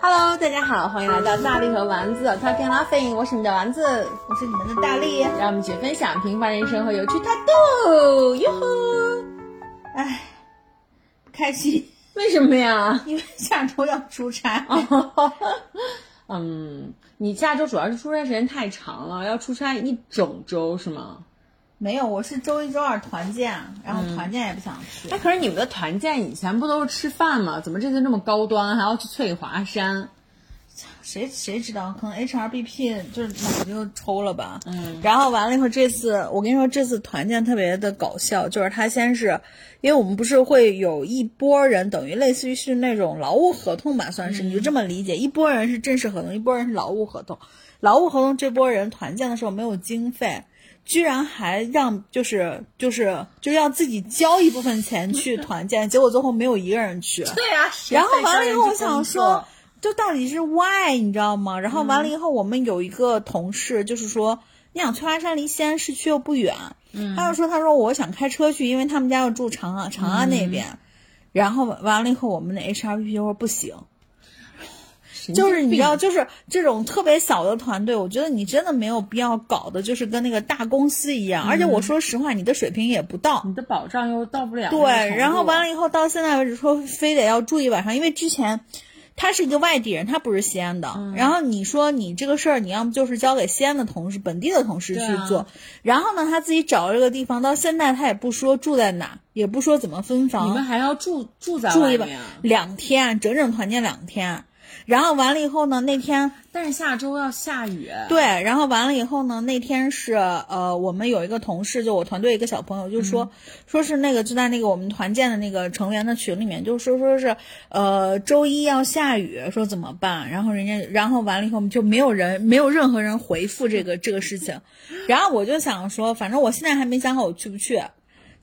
Hello，大家好，欢迎来到大力和丸子 Talking Laughing，我是你的丸子，我是你们的大力。让我们一起分享平凡人生和有趣态度。哟呵，哎，不开心，为什么呀？因为下周要出差。嗯，你下周主要是出差时间太长了，要出差一整周是吗？没有，我是周一、周二团建，然后团建也不想去。哎，可是你们的团建以前不都是吃饭吗？怎么这次这么高端，还要去翠华山？谁谁知道？可能 HRBP 就是脑子就抽了吧。嗯。然后完了以后，这次我跟你说，这次团建特别的搞笑，就是他先是，因为我们不是会有一波人，等于类似于是那种劳务合同吧，算是，你就这么理解，一波人是正式合同，一波人是劳务合同。劳务合同这波人团建的时候没有经费。居然还让就是就是就要自己交一部分钱去团建，结果最后没有一个人去。对呀，然后完了以后，我想说，就到底是 why 你知道吗？然后完了以后，我们有一个同事就是说，你想翠华山离西安市区又不远，他就说他说我想开车去，因为他们家要住长安长安那边。然后完了以后，我们的 HRBP 说不行。就是你知道，就是这种特别小的团队，我觉得你真的没有必要搞的，就是跟那个大公司一样。而且我说实话，你的水平也不到，你的保障又到不了。对，然后完了以后，到现在为止说非得要住一晚上，因为之前他是一个外地人，他不是西安的。然后你说你这个事儿，你要么就是交给西安的同事、本地的同事去做。然后呢，他自己找这个地方，到现在他也不说住在哪，也不说怎么分房。你们还要住住在住一晚两天，整整团建两天。然后完了以后呢？那天，但是下周要下雨。对，然后完了以后呢？那天是呃，我们有一个同事，就我团队一个小朋友，就说，说是那个就在那个我们团建的那个成员的群里面，就说说是呃，周一要下雨，说怎么办？然后人家，然后完了以后，就没有人，没有任何人回复这个这个事情。然后我就想说，反正我现在还没想好我去不去。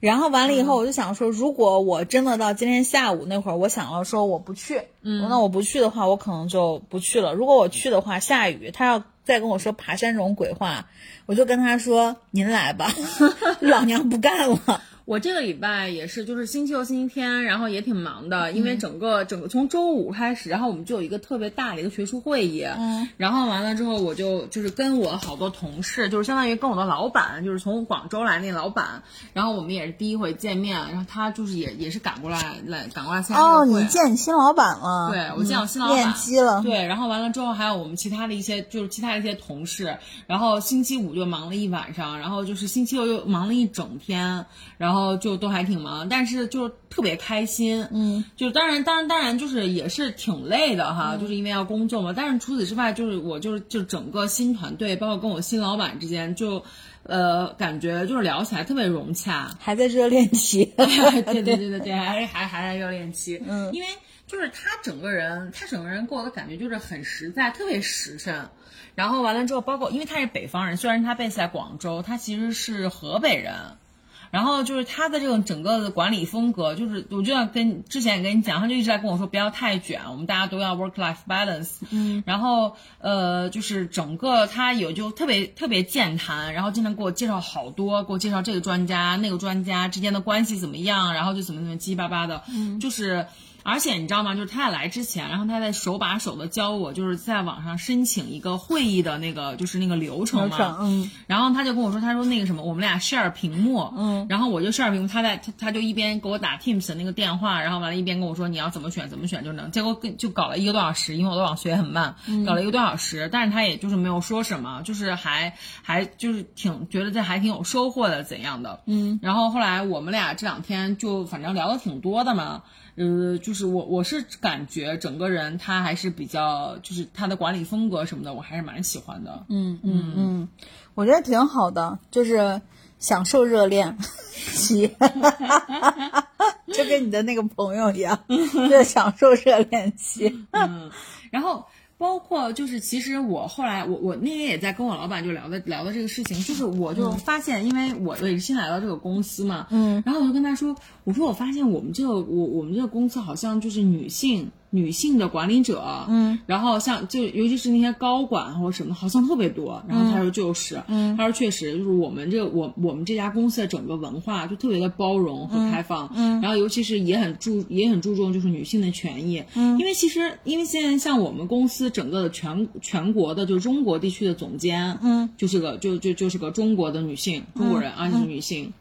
然后完了以后，我就想说，如果我真的到今天下午那会儿，我想要说我不去，嗯，那我不去的话，我可能就不去了。如果我去的话，下雨，他要再跟我说爬山这种鬼话，我就跟他说您来吧，老娘不干了。我这个礼拜也是，就是星期六、星期天，然后也挺忙的，因为整个整个从周五开始，然后我们就有一个特别大的一个学术会议，嗯，然后完了之后，我就就是跟我好多同事，就是相当于跟我的老板，就是从广州来那老板，然后我们也是第一回见面，然后他就是也也是赶过来来赶过来参加哦，你见你新老板了？对，我见我新老板，面基了。对，然后完了之后，还有我们其他的一些就是其他的一些同事，然后星期五就忙了一晚上，然后就是星期六又忙了一整天，然后就都还挺。忙，但是就特别开心，嗯，就当然，当然，当然，就是也是挺累的哈，就是因为要工作嘛。但是除此之外，就是我就是就整个新团队，包括跟我新老板之间，就呃，感觉就是聊起来特别融洽，还在热恋期，对对对对对，还还还在热恋期，嗯，因为就是他整个人，他整个人给我的感觉就是很实在，特别实诚。然后完了之后，包括因为他是北方人，虽然他 base 在广州，他其实是河北人。然后就是他的这种整个的管理风格，就是我就要跟之前也跟你讲，他就一直在跟我说不要太卷，我们大家都要 work life balance。嗯。然后呃，就是整个他有就特别特别健谈，然后经常给我介绍好多，给我介绍这个专家那个专家之间的关系怎么样，然后就怎么怎么七七八八的，嗯，就是。而且你知道吗？就是他俩来之前，然后他在手把手的教我，就是在网上申请一个会议的那个，就是那个流程嘛。嗯。然后他就跟我说，他说那个什么，我们俩 share 屏幕。嗯。然后我就 share 屏幕，他在他他就一边给我打 Teams 的那个电话，然后完了，一边跟我说你要怎么选怎么选就能。结果跟就搞了一个多小时，因为我的网速也很慢，搞了一个多小时。但是他也就是没有说什么，就是还还就是挺觉得这还挺有收获的怎样的。嗯。然后后来我们俩这两天就反正聊的挺多的嘛。呃，就是我我是感觉整个人他还是比较，就是他的管理风格什么的，我还是蛮喜欢的。嗯嗯嗯，我觉得挺好的，就是享受热恋期，就跟你的那个朋友一样，就享受热恋期。嗯，然后。包括就是，其实我后来我我那天也在跟我老板就聊的聊的这个事情，就是我就发现，因为我我也是新来到这个公司嘛，嗯，然后我就跟他说，我说我发现我们这个我我们这个公司好像就是女性。女性的管理者，嗯，然后像就尤其是那些高管或什么，好像特别多。然后他说就是，嗯，他说确实就是我们这个我我们这家公司的整个文化就特别的包容和开放，嗯，然然后尤其是也很注也很注重就是女性的权益，嗯，因为其实因为现在像我们公司整个的全全国的就中国地区的总监，嗯，就是个就就就是个中国的女性，中国人啊，就是女性。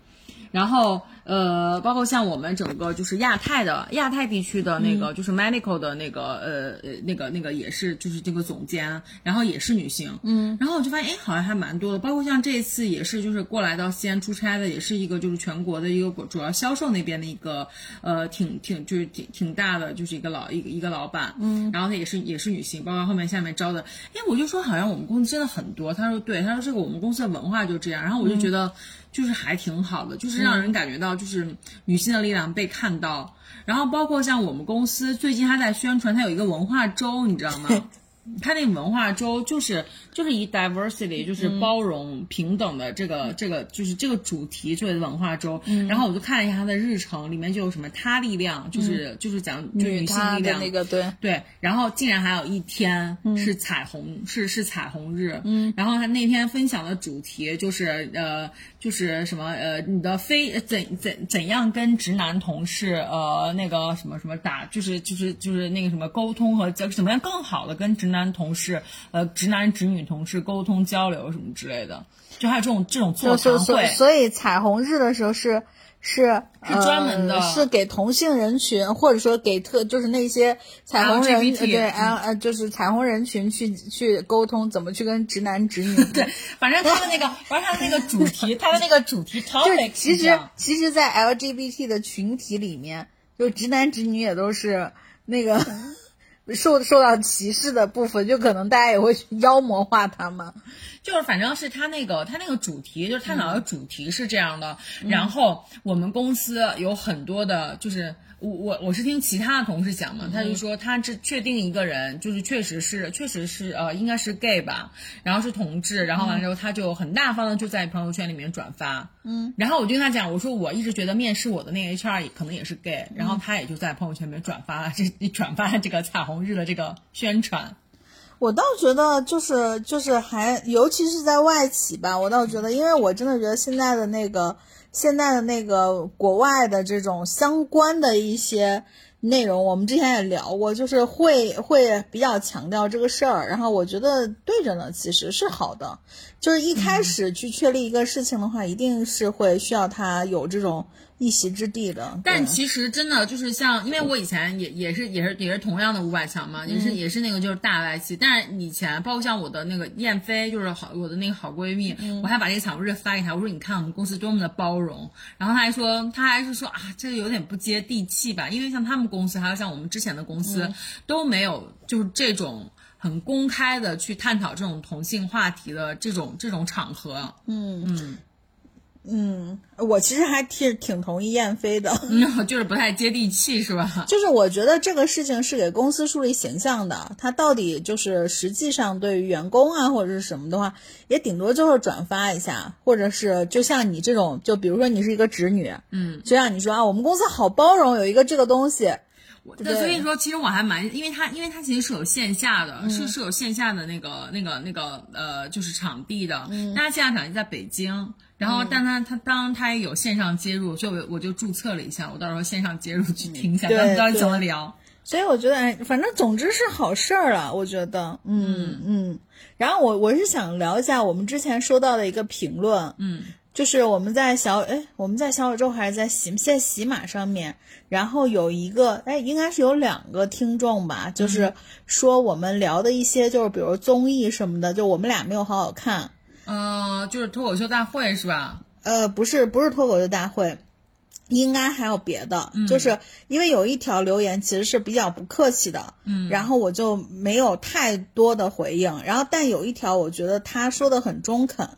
然后，呃，包括像我们整个就是亚太的亚太地区的那个，就是 medical 的那个，呃呃，那个那个也是，就是这个总监，然后也是女性，嗯，然后我就发现，哎，好像还蛮多的。包括像这一次也是，就是过来到西安出差的，也是一个就是全国的一个主要销售那边的一个，呃，挺挺就是挺挺大的，就是一个老一个一个老板，嗯，然后他也是也是女性，包括后面下面招的，哎，我就说好像我们公司真的很多，他说对，他说这个我们公司的文化就这样，然后我就觉得。就是还挺好的，就是让人感觉到就是女性的力量被看到，然后包括像我们公司最近还在宣传，它有一个文化周，你知道吗？它那个文化周就是就是以 diversity 就是包容平等的这个这个就是这个主题作为文化周，然后我就看了一下它的日程，里面就有什么他力量，就是就是讲就女性力量那个对。对，然后竟然还有一天是彩虹是是彩虹日，嗯，然后他那天分享的主题就是呃就是什么呃你的非怎怎怎样跟直男同事呃那个什么什么打就是就是就是那个什么沟通和怎怎么样更好的跟直男同事，呃，直男直女同事沟通交流什么之类的，就还有这种这种座谈会。所以彩虹日的时候是是是专门的，是给同性人群，或者说给特就是那些彩虹人对 L 呃就是彩虹人群去去沟通怎么去跟直男直女。对，反正他的那个，反正他的那个主题，他的那个主题 topic，其实其实，在 LGBT 的群体里面，就直男直女也都是那个。受受到歧视的部分，就可能大家也会 妖魔化他们。就是反正是他那个他那个主题，就是探讨的主题是这样的。然后我们公司有很多的，就是。我我我是听其他的同事讲嘛，他就说他这确定一个人就是确实是确实是呃应该是 gay 吧，然后是同志，然后完了之后他就很大方的就在朋友圈里面转发，嗯，然后我就跟他讲，我说我一直觉得面试我的那个 HR 可能也是 gay，然后他也就在朋友圈里面转发了这转发这个彩虹日的这个宣传。我倒觉得就是就是还尤其是在外企吧，我倒觉得，因为我真的觉得现在的那个。现在的那个国外的这种相关的一些内容，我们之前也聊过，就是会会比较强调这个事儿。然后我觉得对着呢，其实是好的。就是一开始去确立一个事情的话，一定是会需要他有这种。一席之地的，但其实真的就是像，因为我以前也也是也是也是同样的五百强嘛，也是也是那个就是大外企，但是以前包括像我的那个燕飞，就是好我的那个好闺蜜，我还把这个彩虹日发给她，我说你看我们公司多么的包容，然后她还说她还是说啊这个有点不接地气吧，因为像他们公司还有像我们之前的公司都没有就是这种很公开的去探讨这种同性话题的这种这种场合，嗯。嗯。嗯，我其实还挺挺同意燕飞的，就是不太接地气，是吧？就是我觉得这个事情是给公司树立形象的，他到底就是实际上对于员工啊或者是什么的话，也顶多就是转发一下，或者是就像你这种，就比如说你是一个直女，嗯，就像你说啊，我们公司好包容，有一个这个东西。对，所以说其实我还蛮，因为它因为它其实是有线下的，是是有线下的那个那个那个呃，就是场地的。嗯，它线下场地在北京，然后但它它当它有线上接入，所以我我就注册了一下，我到时候线上接入去听一下，到底怎么聊。所以我觉得，反正总之是好事儿了，我觉得，嗯嗯。然后我我是想聊一下我们之前收到的一个评论，嗯。就是我们在小哎，我们在小宇宙还是在喜在喜马上面，然后有一个哎，应该是有两个听众吧，就是说我们聊的一些就是比如综艺什么的，就我们俩没有好好看。嗯，就是脱口秀大会是吧？呃，不是，不是脱口秀大会，应该还有别的。就是因为有一条留言其实是比较不客气的，嗯，然后我就没有太多的回应。然后但有一条我觉得他说的很中肯。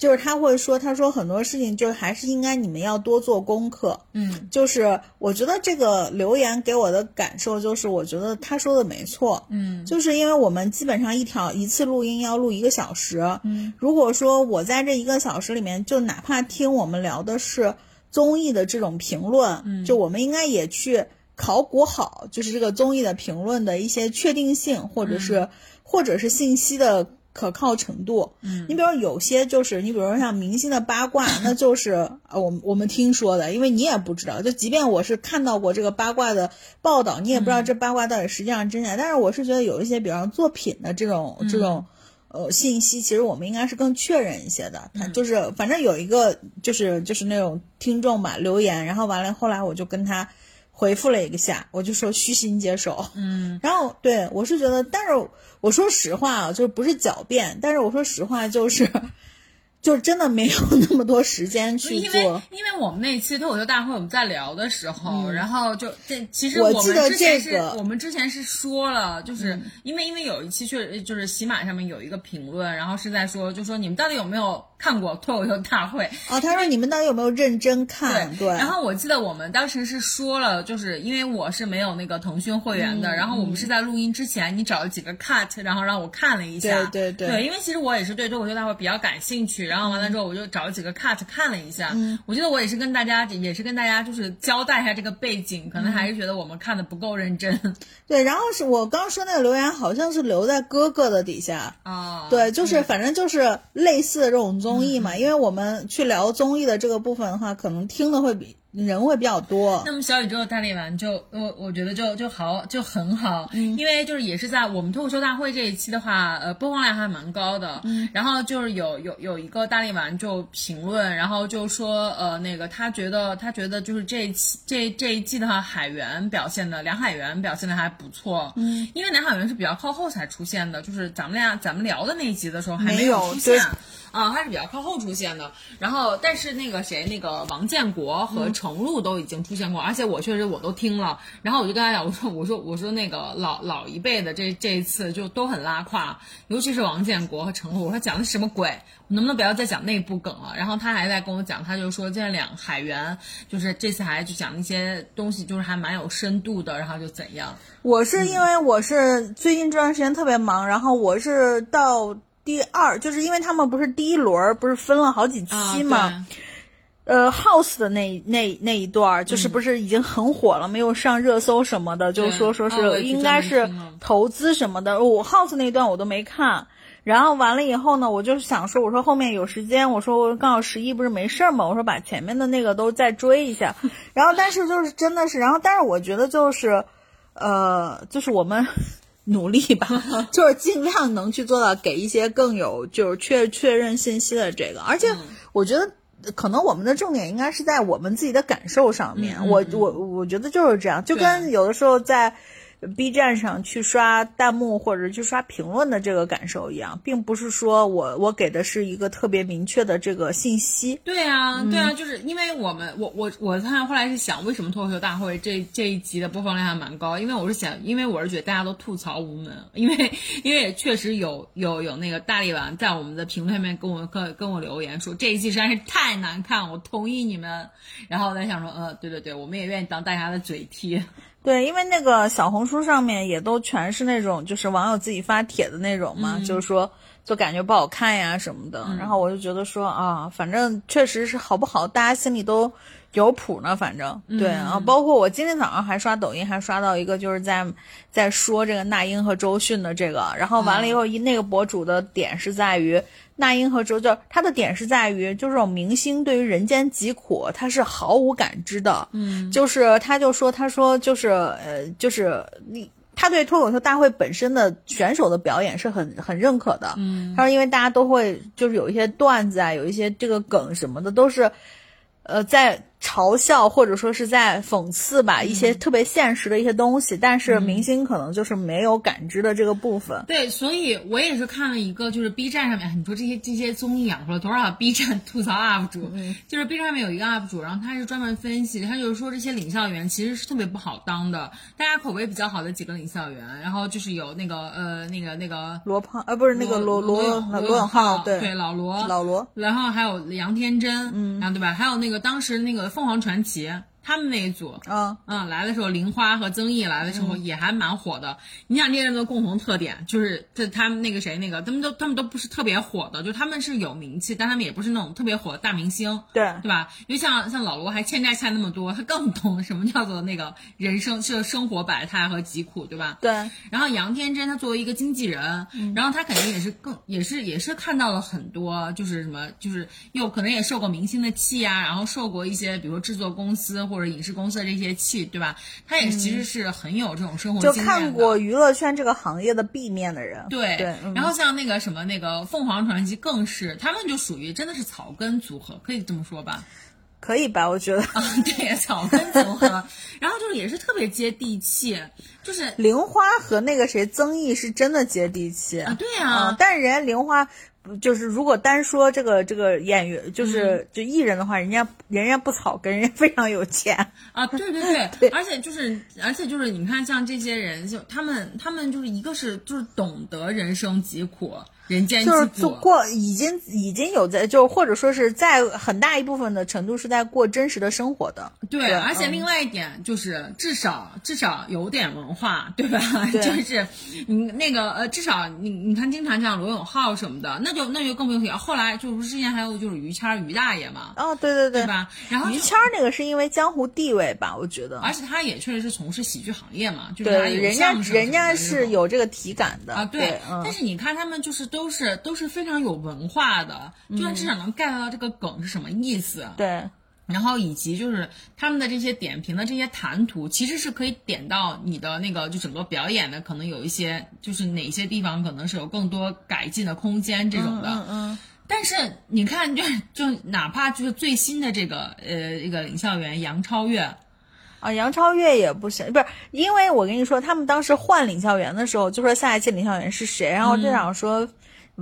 就是他会说，他说很多事情就是还是应该你们要多做功课。嗯，就是我觉得这个留言给我的感受就是，我觉得他说的没错。嗯，就是因为我们基本上一条一次录音要录一个小时。嗯，如果说我在这一个小时里面，就哪怕听我们聊的是综艺的这种评论，嗯，就我们应该也去考古好，就是这个综艺的评论的一些确定性，或者是或者是信息的。可靠程度。嗯，你比如说有些就是你比如说像明星的八卦，那就是呃我们我们听说的，因为你也不知道，就即便我是看到过这个八卦的报道，你也不知道这八卦到底实际上真假。但是我是觉得有一些，比方作品的这种这种。呃，信息其实我们应该是更确认一些的。他就是反正有一个就是就是那种听众吧留言，然后完了后来我就跟他回复了一个下，我就说虚心接受。嗯，然后对我是觉得，但是我说实话啊，就是不是狡辩，但是我说实话就是。就真的没有那么多时间去做，因为因为我们那期脱口秀大会我们在聊的时候，然后就这其实我记得这个我们之前是说了，就是因为因为有一期确实就是喜马上面有一个评论，然后是在说，就说你们到底有没有看过脱口秀大会？哦，他说你们到底有没有认真看？对。然后我记得我们当时是说了，就是因为我是没有那个腾讯会员的，然后我们是在录音之前你找了几个 cut，然后让我看了一下。对对对。因为其实我也是对脱口秀大会比较感兴趣。然后完了之后，我就找了几个 cut 看了一下，嗯我觉得我也是跟大家，也是跟大家就是交代一下这个背景，可能还是觉得我们看的不够认真。对，然后是我刚说那个留言，好像是留在哥哥的底下啊。对，就是反正就是类似的这种综艺嘛，因为我们去聊综艺的这个部分的话，可能听的会比。人会比较多，那么小宇宙的大力丸就我我觉得就就好就很好，因为就是也是在我们脱口秀大会这一期的话，呃播放量还蛮高的，然后就是有有有一个大力丸就评论，然后就说呃那个他觉得他觉得就是这一期这这一季的话海源表现的梁海源表现的还不错，嗯，因为梁海源是比较靠后才出现的，就是咱们俩咱们聊的那一集的时候还没有出现。啊，他是比较靠后出现的，然后但是那个谁，那个王建国和程璐都已经出现过，而且我确实我都听了，然后我就跟他讲，我说我说我说那个老老一辈的这这一次就都很拉胯，尤其是王建国和程璐，我说讲的什么鬼，能不能不要再讲内部梗了？然后他还在跟我讲，他就说这两海源就是这次还就讲一些东西，就是还蛮有深度的，然后就怎样？我是因为我是最近这段时间特别忙，然后我是到。第二，就是因为他们不是第一轮不是分了好几期嘛，呃，House 的那那那一段就是不是已经很火了，没有上热搜什么的，就说说是应该是投资什么的。我 House 那一段我都没看，然后完了以后呢，我就想说，我说后面有时间，我说我刚好十一不是没事儿嘛，我说把前面的那个都再追一下。然后但是就是真的是，然后但是我觉得就是，呃，就是我们。努力吧，就是尽量能去做到给一些更有就是确确认信息的这个，而且我觉得可能我们的重点应该是在我们自己的感受上面。我我我觉得就是这样，就跟有的时候在。B 站上去刷弹幕或者去刷评论的这个感受一样，并不是说我我给的是一个特别明确的这个信息。对啊，对啊，就是因为我们我我我看后来是想，为什么脱口秀大会这这一集的播放量还蛮高？因为我是想，因为我是觉得大家都吐槽无门，因为因为也确实有有有那个大力丸在我们的评论下面跟我跟跟我留言说这一季实在是太难看，我同意你们。然后我在想说，呃，对对对，我们也愿意当大家的嘴替。对，因为那个小红书上面也都全是那种，就是网友自己发帖的那种嘛，就是说就感觉不好看呀什么的。然后我就觉得说啊，反正确实是好不好，大家心里都有谱呢。反正对，然后包括我今天早上还刷抖音，还刷到一个就是在在说这个那英和周迅的这个，然后完了以后一那个博主的点是在于。那英和周就他的点是在于，就是这种明星对于人间疾苦他是毫无感知的，嗯，就是他就说他说就是呃就是你他对脱口秀大会本身的选手的表演是很很认可的，嗯，他说因为大家都会就是有一些段子啊，有一些这个梗什么的都是，呃在。嘲笑或者说是在讽刺吧一些特别现实的一些东西，但是明星可能就是没有感知的这个部分。对，所以我也是看了一个，就是 B 站上面，你说这些这些综艺养活了多少 B 站吐槽 UP 主？就是 B 站上面有一个 UP 主，然后他是专门分析，他就是说这些领校员其实是特别不好当的。大家口碑比较好的几个领校员，然后就是有那个呃那个那个罗胖，呃不是那个罗罗罗永浩，对对老罗老罗，然后还有杨天真，嗯，然后对吧？还有那个当时那个。凤凰传奇，他们那一组，嗯嗯，来的时候，玲花和曾毅来的时候也还蛮火的。你想这些人的共同特点就是，他他们那个谁那个，他们都他们都不是特别火的，就他们是有名气，但他们也不是那种特别火的大明星。对对吧？因为像像老罗还欠债欠那么多，他更懂什么叫做那个人生是生活百态和疾苦，对吧？对，然后杨天真他作为一个经纪人，然后他肯定也是更也是也是看到了很多，就是什么就是又可能也受过明星的气啊，然后受过一些比如说制作公司或者影视公司的这些气，对吧？他也其实是很有这种生活就经验的。看过娱乐圈这个行业的 B 面的人。对，然后像那个什么那个凤凰传奇更是，他们就属于真的是草根组合，可以这么说吧？可以吧？我觉得啊，对，草根组合，然后就是也是特别接地气，就是玲花和那个谁曾毅是真的接地气啊，对啊、啊，但是人家玲花不就是如果单说这个这个演员嗯就是、就艺人的话，人家人家不草根，人家非常有钱。啊，对 对对，而且就是，而且就是，你看像这些人，就他们他们就是一个是就是懂得人生疾苦，人间疾就是苦，做过已经已经有在就或者说是在很大一部分的程度是在过真实的生活的。对，对而且嗯另外一点就是，至少至少有点文化，对吧？对就是你那个呃，至少你你看，经常像罗永浩什么的，那就那就更不用提。后来就是之前还有就是于谦于大爷嘛，哦，对对对对吧？然后于谦那个是因为江湖地位吧，我觉得。而且他也确实是从事喜剧行业嘛，就是他人家人家是有这个体感的啊，对，嗯但是你看他们就是都是都是非常有文化的，就算至少能 get 到这个梗是什么意思。对，然后以及就是他们的这些点评的这些谈吐，其实是可以点到你的那个就整个表演的可能有一些就是哪些地方可能是有更多改进的空间这种的。嗯嗯，但是你看就就哪怕就是最新的这个呃一个领笑员杨超越，啊，杨超越也不行，不是因为我跟你说，他们当时换领校员的时候，就说下一届领校员是谁，然后我就想说，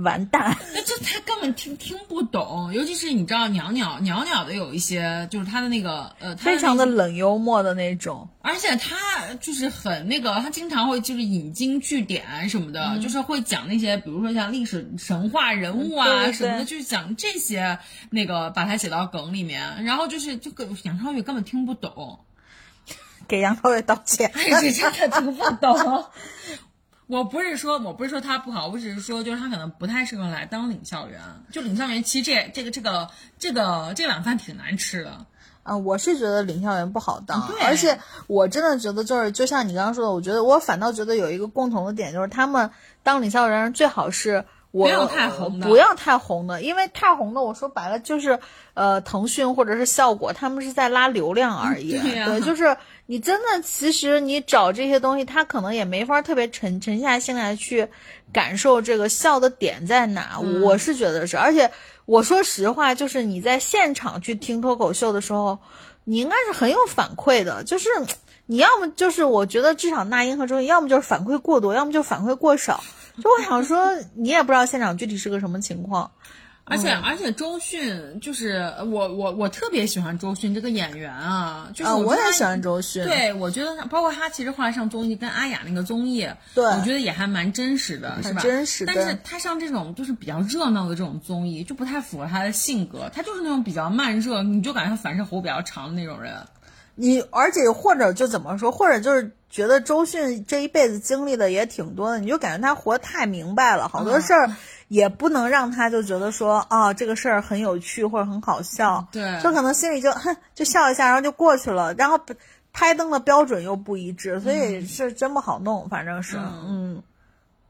完蛋，那就他根本听听不懂，尤其是你知道袅袅袅袅的有一些就是他的那个呃，他非常的冷幽默的那种。而且他就是很那个，他经常会就是引经据典什么的，嗯就是会讲那些，比如说像历史神话人物啊、什么的，就是讲这些那个把它写到梗里面，然后就是这个杨超越根本听不懂，给杨超越道歉。这真的听不懂。我不是说我不是说他不好，我只是说就是他可能不太适合来当领校员。就领校员，其实这这个这个这个这碗饭挺难吃的。啊、我是觉得领校员不好当，而且我真的觉得就是，就像你刚刚说的，我觉得我反倒觉得有一个共同的点，就是他们当领校员最好是我不要太红的不要太红的，因为太红的，我说白了就是呃，腾讯或者是效果，他们是在拉流量而已。对呀就是你真的其实你找这些东西，他可能也没法特别沉沉下心来去感受这个笑的点在哪。嗯我是觉得是，而且我说实话，就是你在现场去听脱口秀的时候，你应该是很有反馈的，就是。你要么就是，我觉得至少那英和周迅，要么就是反馈过多，要么就反馈过少。就我想说，你也不知道现场具体是个什么情况。而且、而且周迅就是我我我特别喜欢周迅这个演员啊，就是啊，我也喜欢周迅。对，我觉得他包括他其实后来上综艺跟阿雅那个综艺，对我觉得也还蛮真实的，是吧？真实但是对他上这种就是比较热闹的这种综艺，就不太符合他的性格，他就是那种比较慢热，你就感觉他反射弧比较长的那种人。你而且或者就怎么说，或者就是觉得周迅这一辈子经历的也挺多的，你就感觉他活得太明白了，好多事儿也不能让他就觉得说啊这个事儿很有趣或者很好笑，对。就可能心里就哼就笑一下，然后就过去了，然后拍灯的标准又不一致，所以是真不好弄，反正是，嗯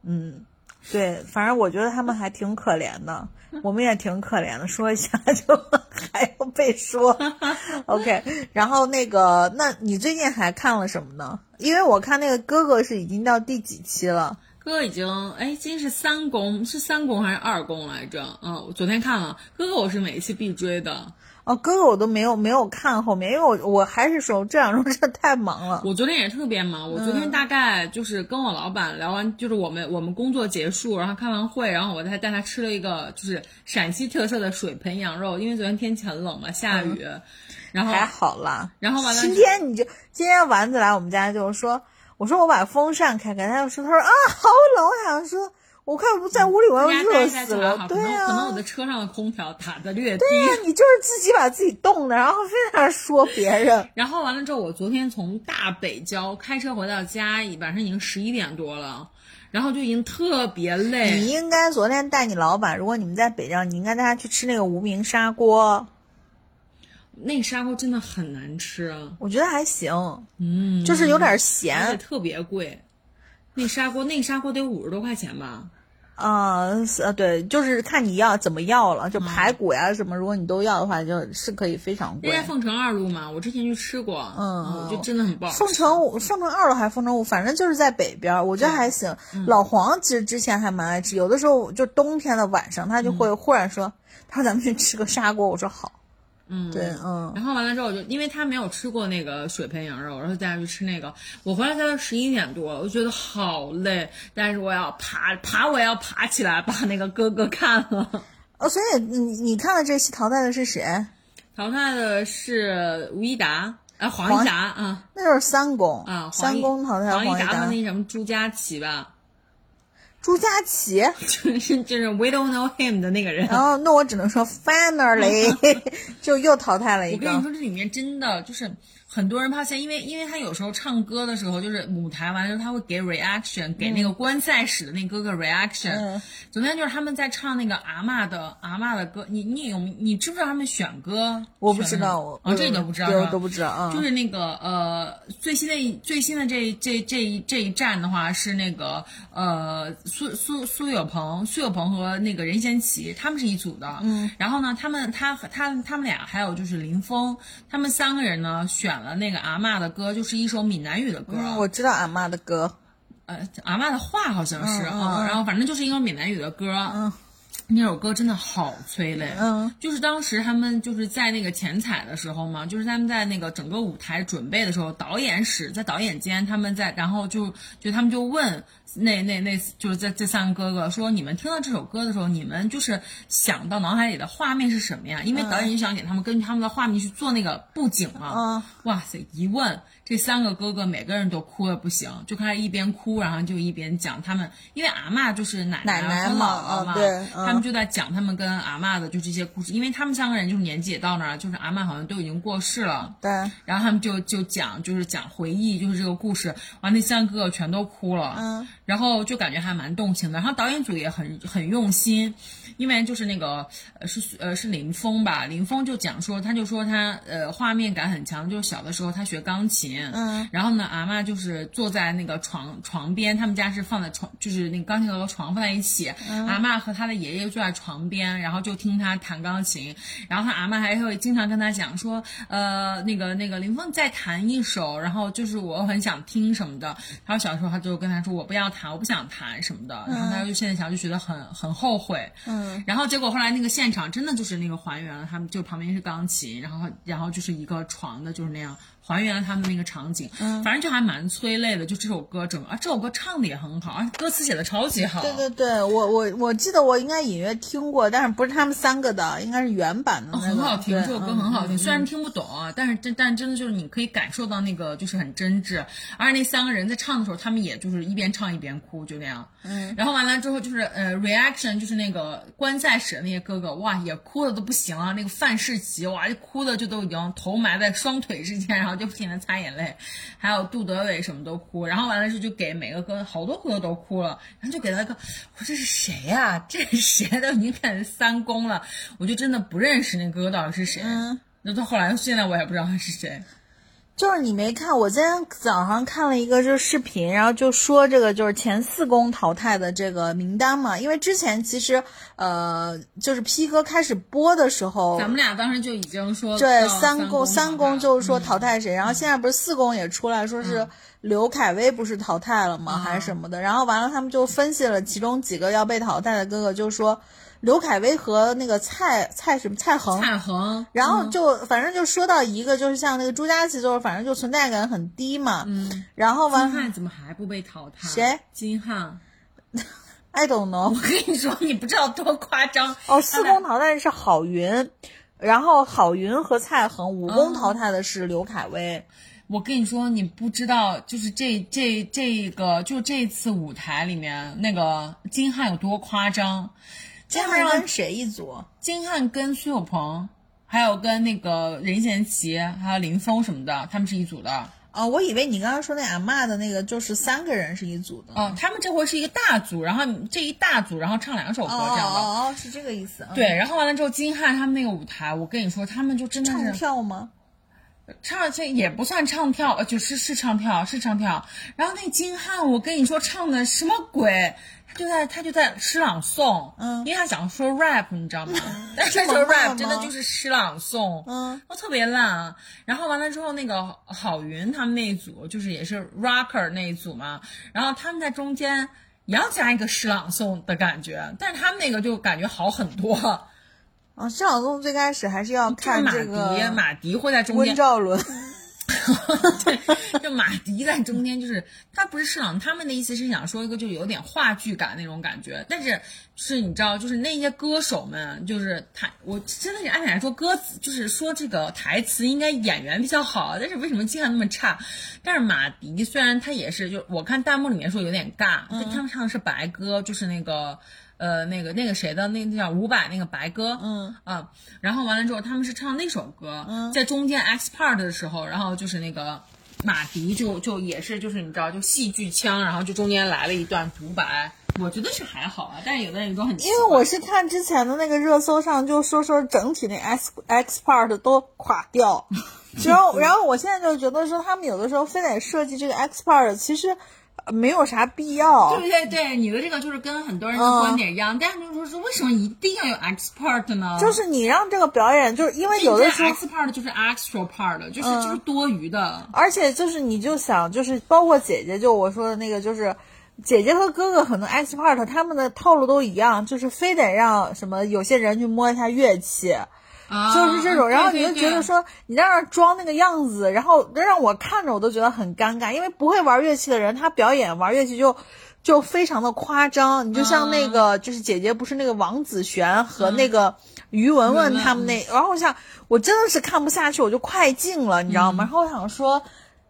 嗯，对，反正我觉得他们还挺可怜的。我们也挺可怜的，说一下就 还要被说。OK，然后那个，那你最近还看了什么呢？因为我看那个哥哥是已经到第几期了？哥哥已经哎，今天是三公是三公还是二公来着？嗯，我昨天看了哥哥，我是每一期必追的。哦，哥哥我都没有没有看后面，因为我我还是说这两周 真的太忙了。我昨天也特别忙，我昨天大概就是跟我老板聊完，就是我们我们工作结束，然后开完会，然后我再带他吃了一个就是陕西特色的水盆羊肉，因为昨天天气很冷嘛，下雨，然后还好啦，然后完了今天你就今天丸子来我们家就是说，我说我把风扇开开，他就说他说啊好冷，我想说。我看在屋里我要热死了，就还好，可对能可能我啊。的车上的空调打的略低。对呀、你就是自己把自己冻的，然后非在那儿说别人。然后完了之后，我昨天从大北郊开车回到家，晚上已经十一点多了，然后就已经特别累你。应该昨天带你老板，如果你们在北疆，你应该带他去吃那个无名砂锅，那个砂锅真的很难吃，啊我觉得还行，嗯，就是有点咸。特别贵。那砂锅，那砂锅得五十多块钱吧？啊，是呃，对，就是看你要怎么要了，就排骨呀什么，如果你都要的话，就是可以非常贵那在。凤城二路嘛，我之前去吃过，嗯就真的很棒。凤城五、凤城二路还是凤城五，反正就是在北边儿，我觉得还行。嗯老黄其实之前还蛮爱吃，有的时候就冬天的晚上，他就会忽然说，他说咱们去吃个砂锅，我说好。嗯，对，嗯，然后完了之后，我就因为他没有吃过那个水盆羊肉，然后带他去吃那个。我回来才十一点多，我觉得好累，但是我要爬爬，我要爬起来把那个哥哥看了。哦，所以你你看了这期淘汰的是谁？淘汰的是吴一达，啊，黄黄一达啊那就是三公啊，三公淘汰黄黄一达达和那什么朱佳琪吧，朱佳琪。就是就是 We don't know him 的那个人。然后那我只能说 finally 就又淘汰了一个。我跟你说，这里面真的就是很多人怕现，因为因为他有时候唱歌的时候，就是舞台完了之后，他会给 reaction，给那个观赛室的那哥哥 reaction。嗯昨天就是他们在唱那个阿嬷的阿嬷的歌，你你有你知不知道他们选歌？我不知道，我哦，这你都不知道都不知道啊。就是那个呃，最新的一最新的这这这一这一站的话是那个呃苏苏苏有朋苏有朋和那个任贤齐他们是一组的，嗯，然后呢，他们他和他他们俩还有就是林峰，他们三个人呢选了那个阿嬷的歌，就是一首闽南语的歌，嗯，我知道阿妈的歌。呃阿嬷的话好像是嗯。然后反正就是一个闽南语的歌，嗯那首歌真的好催泪，嗯，就是当时他们就是在那个前彩的时候嘛，就是他们在那个整个舞台准备的时候，导演室在导演间，他们在，然后就就他们就问那那那就是这这三个哥哥说，你们听到这首歌的时候，你们就是想到脑海里的画面是什么呀？因为导演就想给他们根据他们的画面去做那个布景嘛。嗯哇塞！一问这三个哥哥，每个人都哭的不行，就开始一边哭，然后就一边讲他们，因为阿嬷就是奶奶奶姥姥嘛，他们就在讲他们跟阿嬷的就这些故事，因为他们三个人就是年纪也到那儿，就是阿嬷好像都已经过世了。对，然后他们就就讲，就是讲回忆，就是这个故事，完那三个哥哥全都哭了，嗯，然后就感觉还蛮动情的。然后导演组也很很用心，因为就是那个呃是呃是林峰吧，林峰就讲说，他就说他呃画面感很强，就是小的时候他学钢琴，嗯，然后呢阿嬷就是坐在那个床床边，他们家是放在床，就是那个钢琴和床放在一起，阿嬷和他的爷爷坐在床边，然后就听他弹钢琴，然后他阿嬷还会经常跟他讲说，呃那个那个林峰再弹一首，然后就是我很想听什么的，然后小时候他就跟他说我不要弹，我不想弹什么的，然后他就现在想就觉得很很后悔，嗯，然后结果后来那个现场真的就是那个还原了，他们就旁边是钢琴，然后然后就是一个床的，就是那样还原了他们那个场景，嗯，反正就还蛮催泪的。就这首歌整个啊，这首歌唱的也很好，而且歌词写的超级好。对对对，我我我记得我应该隐约听过，但是不是他们三个的，应该是原版的哦，那个。很好听，这首歌很好听，虽然听不懂啊，但是真但真的就是你可以感受到那个就是很真挚，而且那三个人在唱的时候，他们也就是一边唱一边哭，就那样。嗯，然后完了之后就是呃，reaction 就是那个观赛室的那些哥哥，哇，也哭的都不行了。那个范世琦，哇，就哭的就都已经头埋在双腿之间，然后就不停的擦眼泪。还有杜德伟什么都哭，然后完了之后就给每个哥好多哥哥都哭了，然后就给他一个，我说这是谁呀、这是谁？都已经开始三公了，我就真的不认识那哥哥到底是谁。嗯，那到后来现在我也不知道他是谁。就是你没看，我今天早上看了一个就是视频，然后就说这个就是前四公淘汰的这个名单嘛，因为之前其实呃就是 P 哥开始播的时候，咱们俩当时就已经说对三公三公就是说淘汰，汰谁，然后现在不是四公也出来说是刘恺威不是淘汰了吗，嗯还是什么的，然后完了他们就分析了其中几个要被淘汰的哥哥，就说刘恺威和那个蔡蔡什么蔡恒，蔡恒，然后嗯就反正就说到一个就是像那个朱佳琪，就是反正就存在感很低嘛，嗯，然后完金瀚怎么还不被淘汰？谁？金瀚。I don't know，我跟你说，你不知道多夸张哦，四公淘汰的是郝云，然后郝云和蔡恒，五公哦淘汰的是刘恺威。我跟你说，你不知道，就是这这这个，就这次舞台里面那个金瀚有多夸张。金瀚跟谁一组？金瀚跟苏有朋，还有跟那个任贤齐，还有林峰什么的，他们是一组的。哦，我以为你刚刚说那阿嬷的那个就是三个人是一组的。哦，他们这回是一个大组，然后这一大组，然后唱两首歌这样的。哦哦，是这个意思。对，然后完了之后，金瀚他们那个舞台，我跟你说，他们就真的是唱跳吗？唱这也不算唱跳，呃，就是是唱跳，是唱跳。然后那金瀚，我跟你说唱的什么鬼？他就在他就在诗朗诵，嗯，因为他想说 rap，你知道吗？但是说 rap 真的就是诗朗诵，嗯，都特别烂。然后完了之后，那个郝云他们那一组就是也是 rocker 那一组嘛，然后他们在中间也要加一个诗朗诵的感觉，但是他们那个就感觉好很多。啊，诗朗诵最开始还是要看这个马迪会在中间。温兆伦，对，就马迪在中间，就是他不是诗朗，他们的意思是想说一个就有点话剧感那种感觉，但是是你知道，就是那些歌手们，就是他，我真的是按理来说歌词就是说这个台词应该演员比较好，但是为什么经常那么差？但是马迪虽然他也是，就我看弹幕里面说有点尬，他们唱的是白歌，就是那个。呃，那个那个谁的那那叫伍佰那个白歌，嗯啊，然后完了之后他们是唱那首歌，在中间 X part 的时候，然后就是那个马迪就就也是就是你知道就戏剧腔，然后就中间来了一段独白，我觉得是还好啊，但是有的人说很因为我是看之前的那个热搜上就说说整体那 X X part 都垮掉，然后然后我现在就觉得说他们有的时候非得设计这个 X part，其实。没有啥必要，对不对对，你的这个就是跟很多人的观点一样，但是就是说为什么一定要有 X part 呢？就是你让这个表演，就是因为有的时候 X part 就是 extra part，就是就是多余的。而且就是你就想，就是包括姐姐，就我说的那个，就是姐姐和哥哥可能 X part 他们的套路都一样，就是非得让什么有些人去摸一下乐器。就是这种，然后你就觉得说你在那装那个样子，然后让我看着我都觉得很尴尬，因为不会玩乐器的人，他表演玩乐器就就非常的夸张。你就像那个，就是姐姐不是那个王子璇和那个于文文他们那，然后我想我真的是看不下去，我就快进了，你知道吗？然后我想说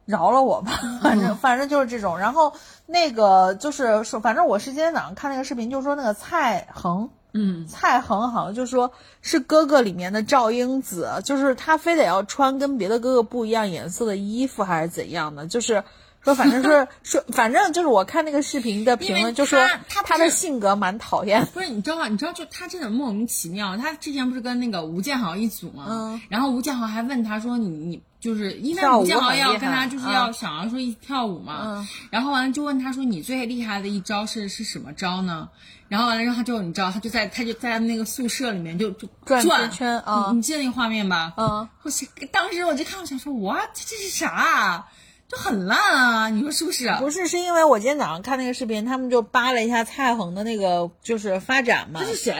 饶了我吧，反正反正就是这种。然后那个就是说，反正我是今天早上看那个视频，就是说那个蔡恒。嗯，蔡恒好像就说是哥哥里面的赵英子，就是他非得要穿跟别的哥哥不一样颜色的衣服，还是怎样的？就是说，反正是说，反正就是我看那个视频的评论，就说他他的性格蛮讨厌。不是你知道吗？你知道就他真的莫名其妙。他之前不是跟那个吴建豪一组吗？嗯。然后吴建豪还问他说：“你你就是因为吴建豪要跟他就是要想要说一起跳舞嘛？嗯。然后完了就问他说：你最厉害的一招是是什么招呢？”然后完了之后，他就你知道，他就在他就在那个宿舍里面就就转圈圈啊！你记得那个画面吧？嗯，我当时我就看，我想说，what 这是啥？就很烂啊！你说是不是？不是，是因为我今天早上看那个视频，他们就扒了一下蔡恒的那个就是发展嘛。这是谁？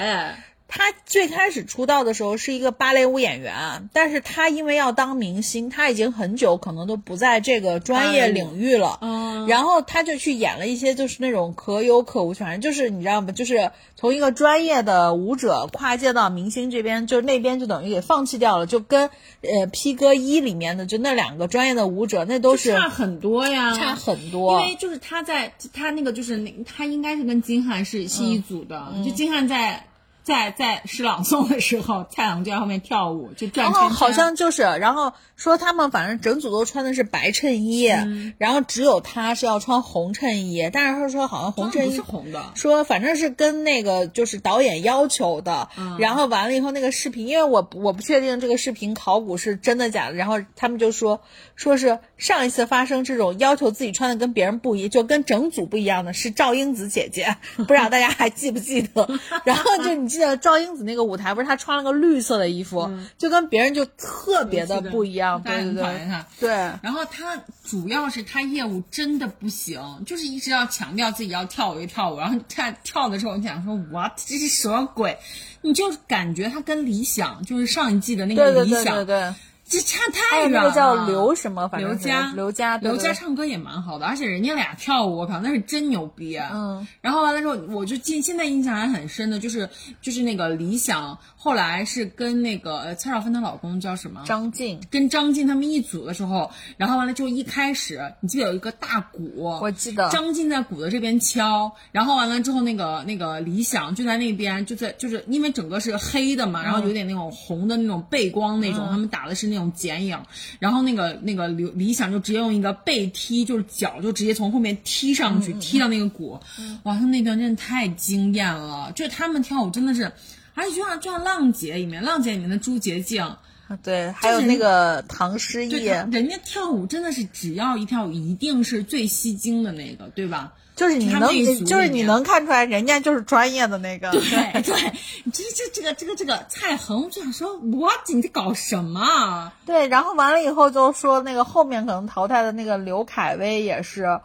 他最开始出道的时候是一个芭蕾舞演员，但是他因为要当明星，他已经很久可能都不在这个专业领域了。嗯，然后他就去演了一些就是那种可有可无，反正就是你知道吗？就是从一个专业的舞者跨界到明星这边，就那边就等于给放弃掉了，就跟呃 P 哥一里面的就那两个专业的舞者，那都是差很多呀，差很多。因为就是他在他那个就是那他应该是跟金瀚是是一组的，就金瀚在。在在诗朗诵的时候，蔡朗就在后面跳舞，就转圈圈。好像就是，然后说他们反正整组都穿的是白衬衣，然后只有他是要穿红衬衣。但是他说好像红衬衣是红的，说反正是跟那个就是导演要求的。然后完了以后那个视频，因为我我不确定这个视频考古是真的假的。然后他们就说说是上一次发生这种要求自己穿的跟别人不一，就跟整组不一样的是赵英子姐姐，不知道大家还记不记得？然后就你记。赵英子那个舞台不是她穿了个绿色的衣服，就跟别人就特别的不一样，对对对。对，然后她主要是她业务真的不行，就是一直要强调自己要跳舞就跳舞，然后她跳的时候你想说 what 这是什么鬼？你就感觉她跟理想就是上一季的那个理想。对对对对。这差太远了。有那个叫刘什么，反正刘佳，刘佳，刘佳唱歌也蛮好的，而且人家俩跳舞，我靠，那是真牛逼啊！嗯，然后完了之后，我就记现在印象还很深的，就是就是那个李想，后来是跟那个呃蔡少芬她老公叫什么？张晋，跟张晋他们一组的时候，然后完了之后一开始，你记得有一个大鼓，我记得张晋在鼓的这边敲，然后完了之后，那个那个李想就在那边，就在就是因为整个是黑的嘛，然后有点那种红的那种背光那种，他们打的是那种剪影，然后那个那个刘李想就直接用一个背踢，就是脚就直接从后面踢上去，踢到那个鼓，哇，他那段真的太惊艳了，就是他们跳舞真的是，而且就像就像浪姐里面，浪姐里面的朱洁静。对，还有那个唐诗对，逸，人家跳舞真的是只要一跳舞，一定是最吸睛的那个，对吧？就是你能就是你能看出来，人家就是专业的那个。对对，这这这个这个这个蔡恒我就想说，，what 你在搞什么啊？对，然后完了以后就说那个后面可能淘汰的那个刘恺威也是，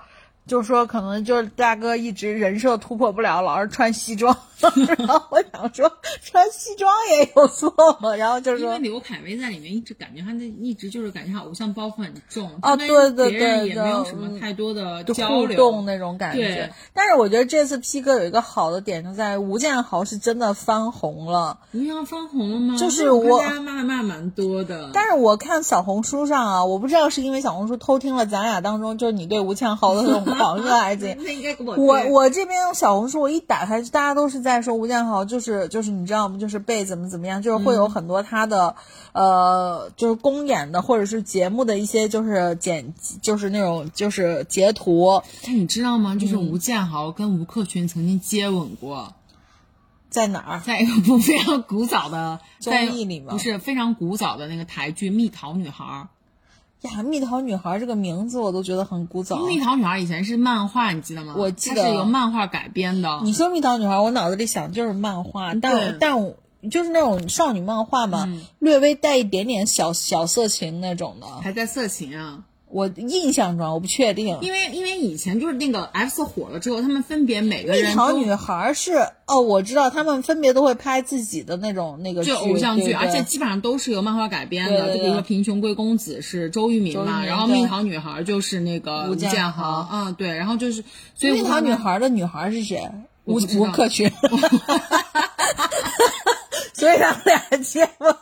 就说可能就是大哥一直人设突破不了，老是穿西装。然后我想说穿西装也有错吗？然后就是因为刘恺威在里面一直感觉他那一直就是感觉他偶像包袱很重，哦他跟对对对对也没有什么嗯太多的交流互动那种感觉。但是我觉得这次 P 哥有一个好的点就在于吴建豪是真的翻红了。吴建豪翻红了吗？就是那我骂骂蛮多的，但是我看小红书上啊，我不知道是因为小红书偷听了咱俩当中就是你对吴建豪的那种狂热还是怎样。那应该给我我我这边小红书我一打开，大家都是在说吴建豪，就是就是你知道吗？就是被怎么怎么样，就是会有很多他的、呃，就是公演的或者是节目的一些就是剪，就是那种就是截图，但，你知道吗？嗯就是吴建豪跟吴克群曾经接吻过。在哪儿？在一个部非常古早的综艺里吗不是非常古早的那个台剧《蜜桃女孩儿呀，蜜桃女孩这个名字我都觉得很古早》。。蜜桃女孩儿以前是漫画，你记得吗？我记得它是由漫画改编的。你说蜜桃女孩，我脑子里想就是漫画，对但但我就是那种少女漫画嘛，嗯略微带一点点小小色情那种的。还在色情啊？我印象中我不确定。因为因为以前就是那个 F 四火了之后，他们分别每个人蜜桃女孩是哦，我知道他们分别都会拍自己的那种那个就偶像剧，而且基本上都是由漫画改编的。就比如说《贫穷贵公子》是周渝民嘛，民然后《蜜桃女孩儿》就是那个吴吴建建豪，豪嗯，对，然后就是所以蜜桃女孩的女孩是谁？吴吴克群。所以他们俩结婚。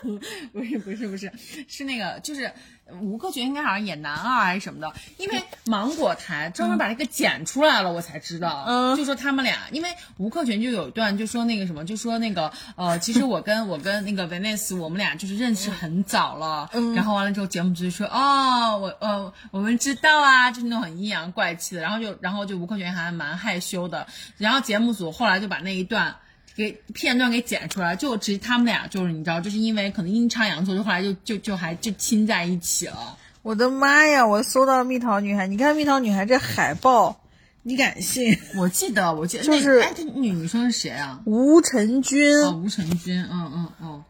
不是不是不是，是那个就是吴克群应该好像演男二还是什么的，因为芒果台专门把这个剪出来了，我才知道。嗯就说他们俩，因为吴克群就有一段就说那个什么，就说那个呃，其实我跟 我跟那个 Venice 我们俩就是认识很早了，嗯然后完了之后节目组就说哦，我呃我们知道啊，就是那种很阴阳怪气的，然后就然后就吴克群还蛮害羞的，然后节目组后来就把那一段。给片段给剪出来，就直接他们俩就是你知道，就是因为可能阴差阳错，就后来就就就还就亲在一起了。我的妈呀！我搜到蜜桃女孩，你看蜜桃女孩这海报，你敢信？我记得，我记得就是那哎，这女女生是谁啊？吴晨君，哦，吴晨君，嗯嗯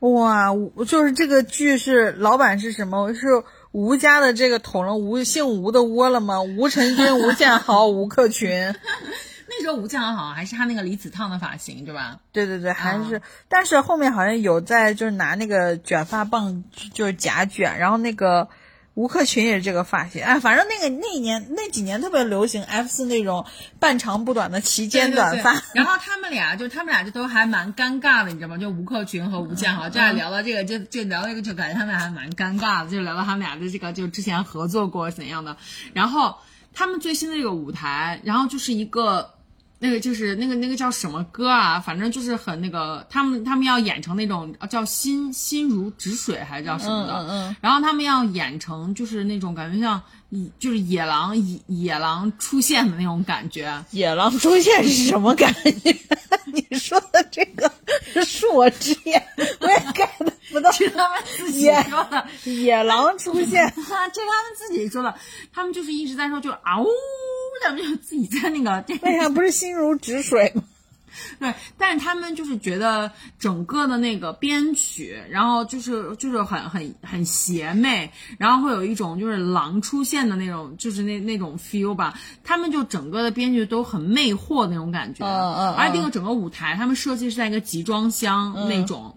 哦，哇，吴就是这个剧是老板是什么？是吴家的这个捅了吴姓吴的窝了吗？吴晨君、吴建豪、吴克群，那时候吴建豪好像还是他那个离子烫的发型，对吧？对对对，还是，但是后面好像有在就是拿那个卷发棒就是夹卷，然后那个吴克群也是这个发型，哎，反正那个那一年那几年特别流行 F 四那种半长不短的齐肩短发。对对对然后他们俩就他们俩就都还蛮尴尬的，你知道吗？就吴克群和吴建豪，这样聊到这个，就就聊一个，就感觉他们俩还蛮尴尬的，就聊到他们俩的这个，就之前合作过怎样的。然后他们最新的这个舞台，然后就是一个。那个就是那个那个叫什么歌啊？反正就是很那个，他们他们要演成那种呃叫心心如止水还是叫什么的，嗯嗯嗯然后他们要演成就是那种感觉像野就是野狼野野狼出现的那种感觉，野狼出现是什么感觉？你说的这个恕我直言，我也 get 不到。是他们自己说的，野狼出现，这 是他们自己说的，他们就是一直在说就啊呜，他们就自己在那个这为啥不是心如止水吗？对，但是他们就是觉得整个的那个编曲，然后就是就是很很很邪魅，然后会有一种就是狼出现的那种，就是那那种 feel 吧。他们就整个的编剧都很魅惑的那种感觉，嗯嗯嗯而且那个整个舞台，他们设计是在一个集装箱那种。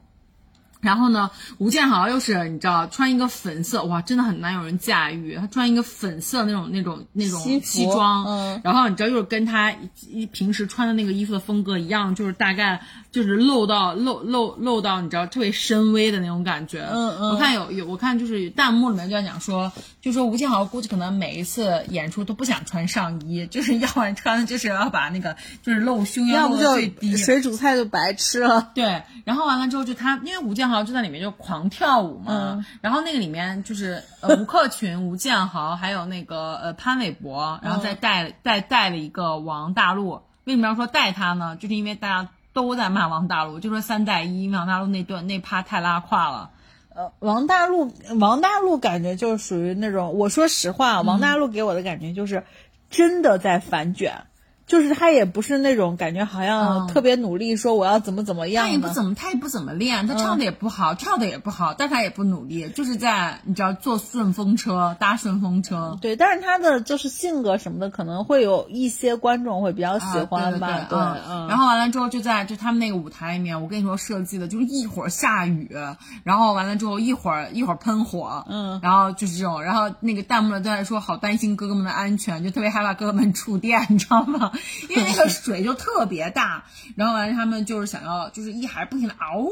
然后呢，吴建豪又是你知道穿一个粉色，哇，真的很难有人驾驭。他穿一个粉色那种那种那种西装，嗯然后你知道又是跟他一平时穿的那个衣服的风格一样，就是大概就是露到露露露到你知道特别深 V 的那种感觉。嗯嗯我看有有我看就是弹幕里面就在讲说，就说吴建豪估计可能每一次演出都不想穿上衣，就是要不然穿的就是要把那个就是露胸要不到最低就。水煮菜就白吃了。对，然后完了之后就他，因为吴建豪就在里面就狂跳舞嘛，嗯然后那个里面就是呃吴克群、吴建豪还有那个呃潘玮柏，然后再带再带了一个王大陆。为什么要说带他呢？就是因为大家都在骂王大陆，就说三带一王大陆那段那趴太拉胯了。呃，王大陆，王大陆感觉就是属于那种，我说实话，嗯王大陆给我的感觉就是真的在反卷，就是他也不是那种感觉好像嗯特别努力说我要怎么怎么他样他。也不怎么，他也不怎么练，他唱的也不好，跳的也不好，但他也不努力，就是在你知道坐顺风车，搭顺风车。对，但是他的就是性格什么的，可能会有一些观众会比较喜欢吧。啊对对对嗯，然后完了之后，就在就他们那个舞台里面，我跟你说设计的就是一会儿下雨，然后完了之后一会儿一会儿喷火，嗯，然后就是这种，然后那个弹幕里都在说好担心哥哥们的安全，就特别害怕哥哥们触电，你知道吗？因为那个水就特别大，然后完了他们就是想要就是一还不停的嗷呜。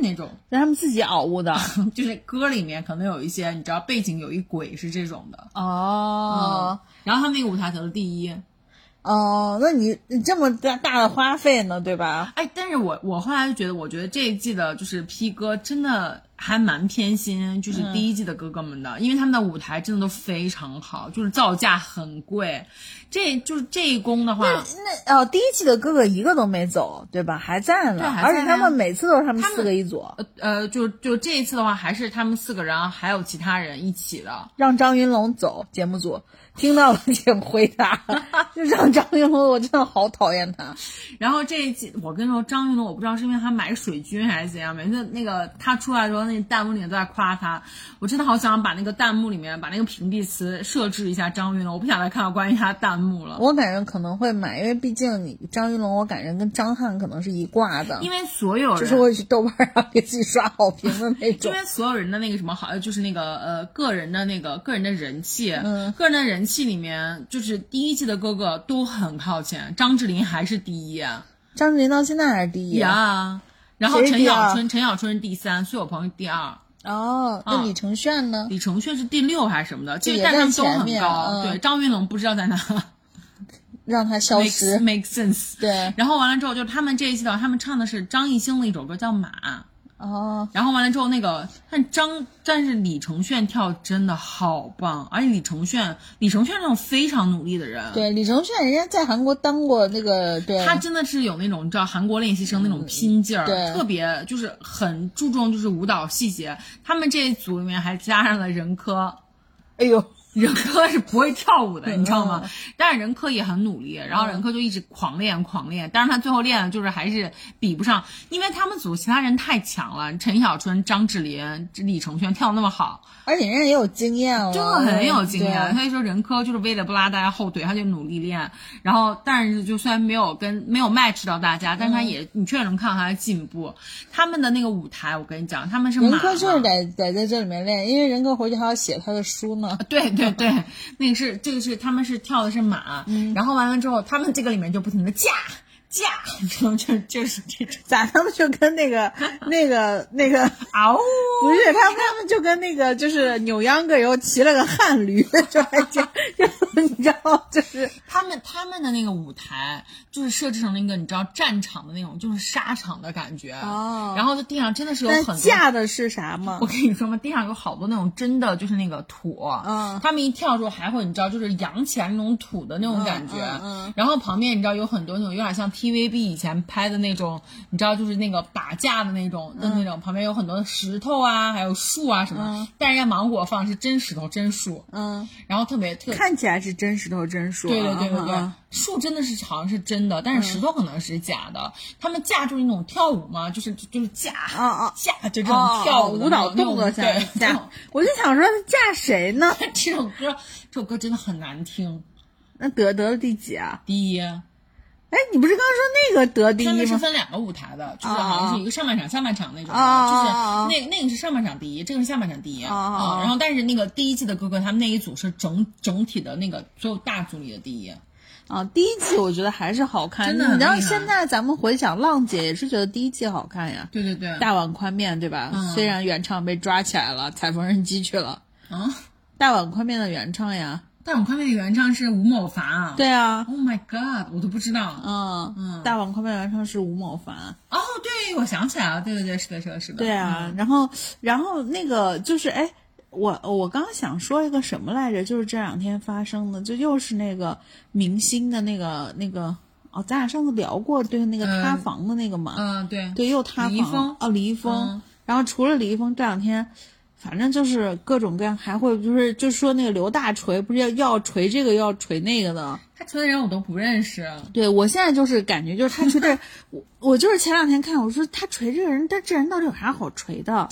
那种让他们自己嗷呜的。就是歌里面可能有一些，你知道背景有一鬼是这种的，哦，然后他们那个舞台得了第一，哦，那你你这么大大的花费呢，对吧？哎，但是我我后来就觉得，我觉得这一季的就是 P 哥真的还蛮偏心，就是第一季的哥哥们的，因为他们的舞台真的都非常好，就是造价很贵。这就是这一宫的话，那哦，第一季的哥哥一个都没走，对吧？还在呢，在而且他们每次都是他们四个一组，呃呃，就就这一次的话，还是他们四个人，还有其他人一起的。让张云龙走。节目组听到了，请回答，就让张云龙，我真的好讨厌他。然后这一季，我跟你说，张云龙，我不知道是因为他买水军还是怎样，每次那个他出来的时候，那弹幕里面都在夸他，我真的好想把那个弹幕里面把那个屏蔽词设置一下张云龙，我不想再看到关于他的弹幕了。我感觉可能会买，因为毕竟你张云龙，我感觉跟张翰可能是一挂的，因为所有人，就是会去豆瓣上给自己刷好评的那种因。为所有人的那个什么好，就是那个呃个人的那个个人的人气，嗯个人的人气里面，就是第一季的哥哥都很靠前，张智霖还是第一啊张智霖到现在还是第一。呀，然后陈小春，陈小春是第三，苏有朋是第二，哦，那嗯李承铉呢？李承铉是第六还是什么的，其实也但他们都很高，嗯对，张云龙不知道在哪 让他消失。make sense。对，然后完了之后，就是他们这一季的话，他们唱的是张艺兴的一首歌叫《马》。哦，然后完了之后，那个但张但是李承铉跳真的好棒，而且李承铉李承铉那种非常努力的人，对，李承铉人家在韩国当过那个，对，他真的是有那种你知道韩国练习生那种拼劲儿，对。特别就是很注重就是舞蹈细节。他们这一组里面还加上了任科，哎呦，任科是不会跳舞的，你知道吗？嗯但是任科也很努力，然后任科就一直狂练狂练，但是他最后练的就是还是比不上，因为他们组其他人太强了，陈小春、张智霖、李承铉跳得那么好，而且人家也有经验了，真的很有经验。所以说任科就是为了不拉大家后腿，他就努力练，然后但是就虽然没有跟没有 match 到大家，但是他也、你确实能看到他的进步。他们的那个舞台，我跟你讲，他们是马任科就是嘛得得在这里面练，因为任科回去还要写他的书呢。对对对，那个是这个是他们是跳的是马，嗯然后完了之后，他们这个里面就不停的架架，然 后就就是这种。咋他们就跟那个 那个那个嗷呜，不是他们他们就跟那个就是扭秧歌以后骑了个旱驴，就还就就你知道就是。他们他们的那个舞台就是设置成了一个你知道战场的那种就是沙场的感觉，哦。然后在地上真的是有很。架的是啥吗我？跟你说嘛，地上有好多那种真的就是那个土，嗯。他们一跳的时候还会你知道就是扬起来那种土的那种感觉，嗯嗯嗯。然后旁边你知道有很多那种有点像 TVB 以前拍的那种，你知道就是那个打架的那种的那种，旁边有很多石头啊，还有树啊什么，嗯。但人家芒果放的是真石头真树，嗯，然后特别特看起来是真石头真树啊，对对对对对嗯，树真的是好像是真的，但是石头可能是假的。他们架就是那种跳舞嘛，就是就是架啊啊架，就这种哦跳舞蹈动作下对。这架，我就想说他架谁呢？这首歌，这首歌真的很难听。那得得了第几啊？第一，哎，你不是刚刚说那个得第一他们是？分两个舞台的，就是啊好像是一个上半场、下半场那种的，就是那那个是上半场第一，这个是下半场第一啊然后但是那个第一季的哥哥他们那一组是整整体的那个所有大组里的第一。啊，第一季我觉得还是好看，真的很然后厉害现在咱们回想浪姐也是觉得第一季好看呀，对对对，大碗宽面对吧？嗯虽然原唱被抓起来了，踩缝纫机去了，啊，大碗宽面的原唱呀，但我看那个原唱是吴某凡啊。对啊，，Oh my god，我都不知道。嗯嗯大碗宽面原唱是吴某凡。哦，对，我想起来了，对对对，是的，是的，是的。对啊，然后然后那个就是哎，我我刚刚想说一个什么来着？就是这两天发生的，就又是那个明星的那个那个哦，咱俩上次聊过，对那个嗯塌房的那个嘛，嗯，对，对，又塌房哦，李易峰。嗯然后除了李易峰，这两天。反正就是各种各样，还会就是就说那个刘大锤不是要要锤这个要锤那个的，他锤的人我都不认识。对我现在就是感觉就是他锤的，我我就是前两天看我说他锤这个人，但这人到底有啥好锤的？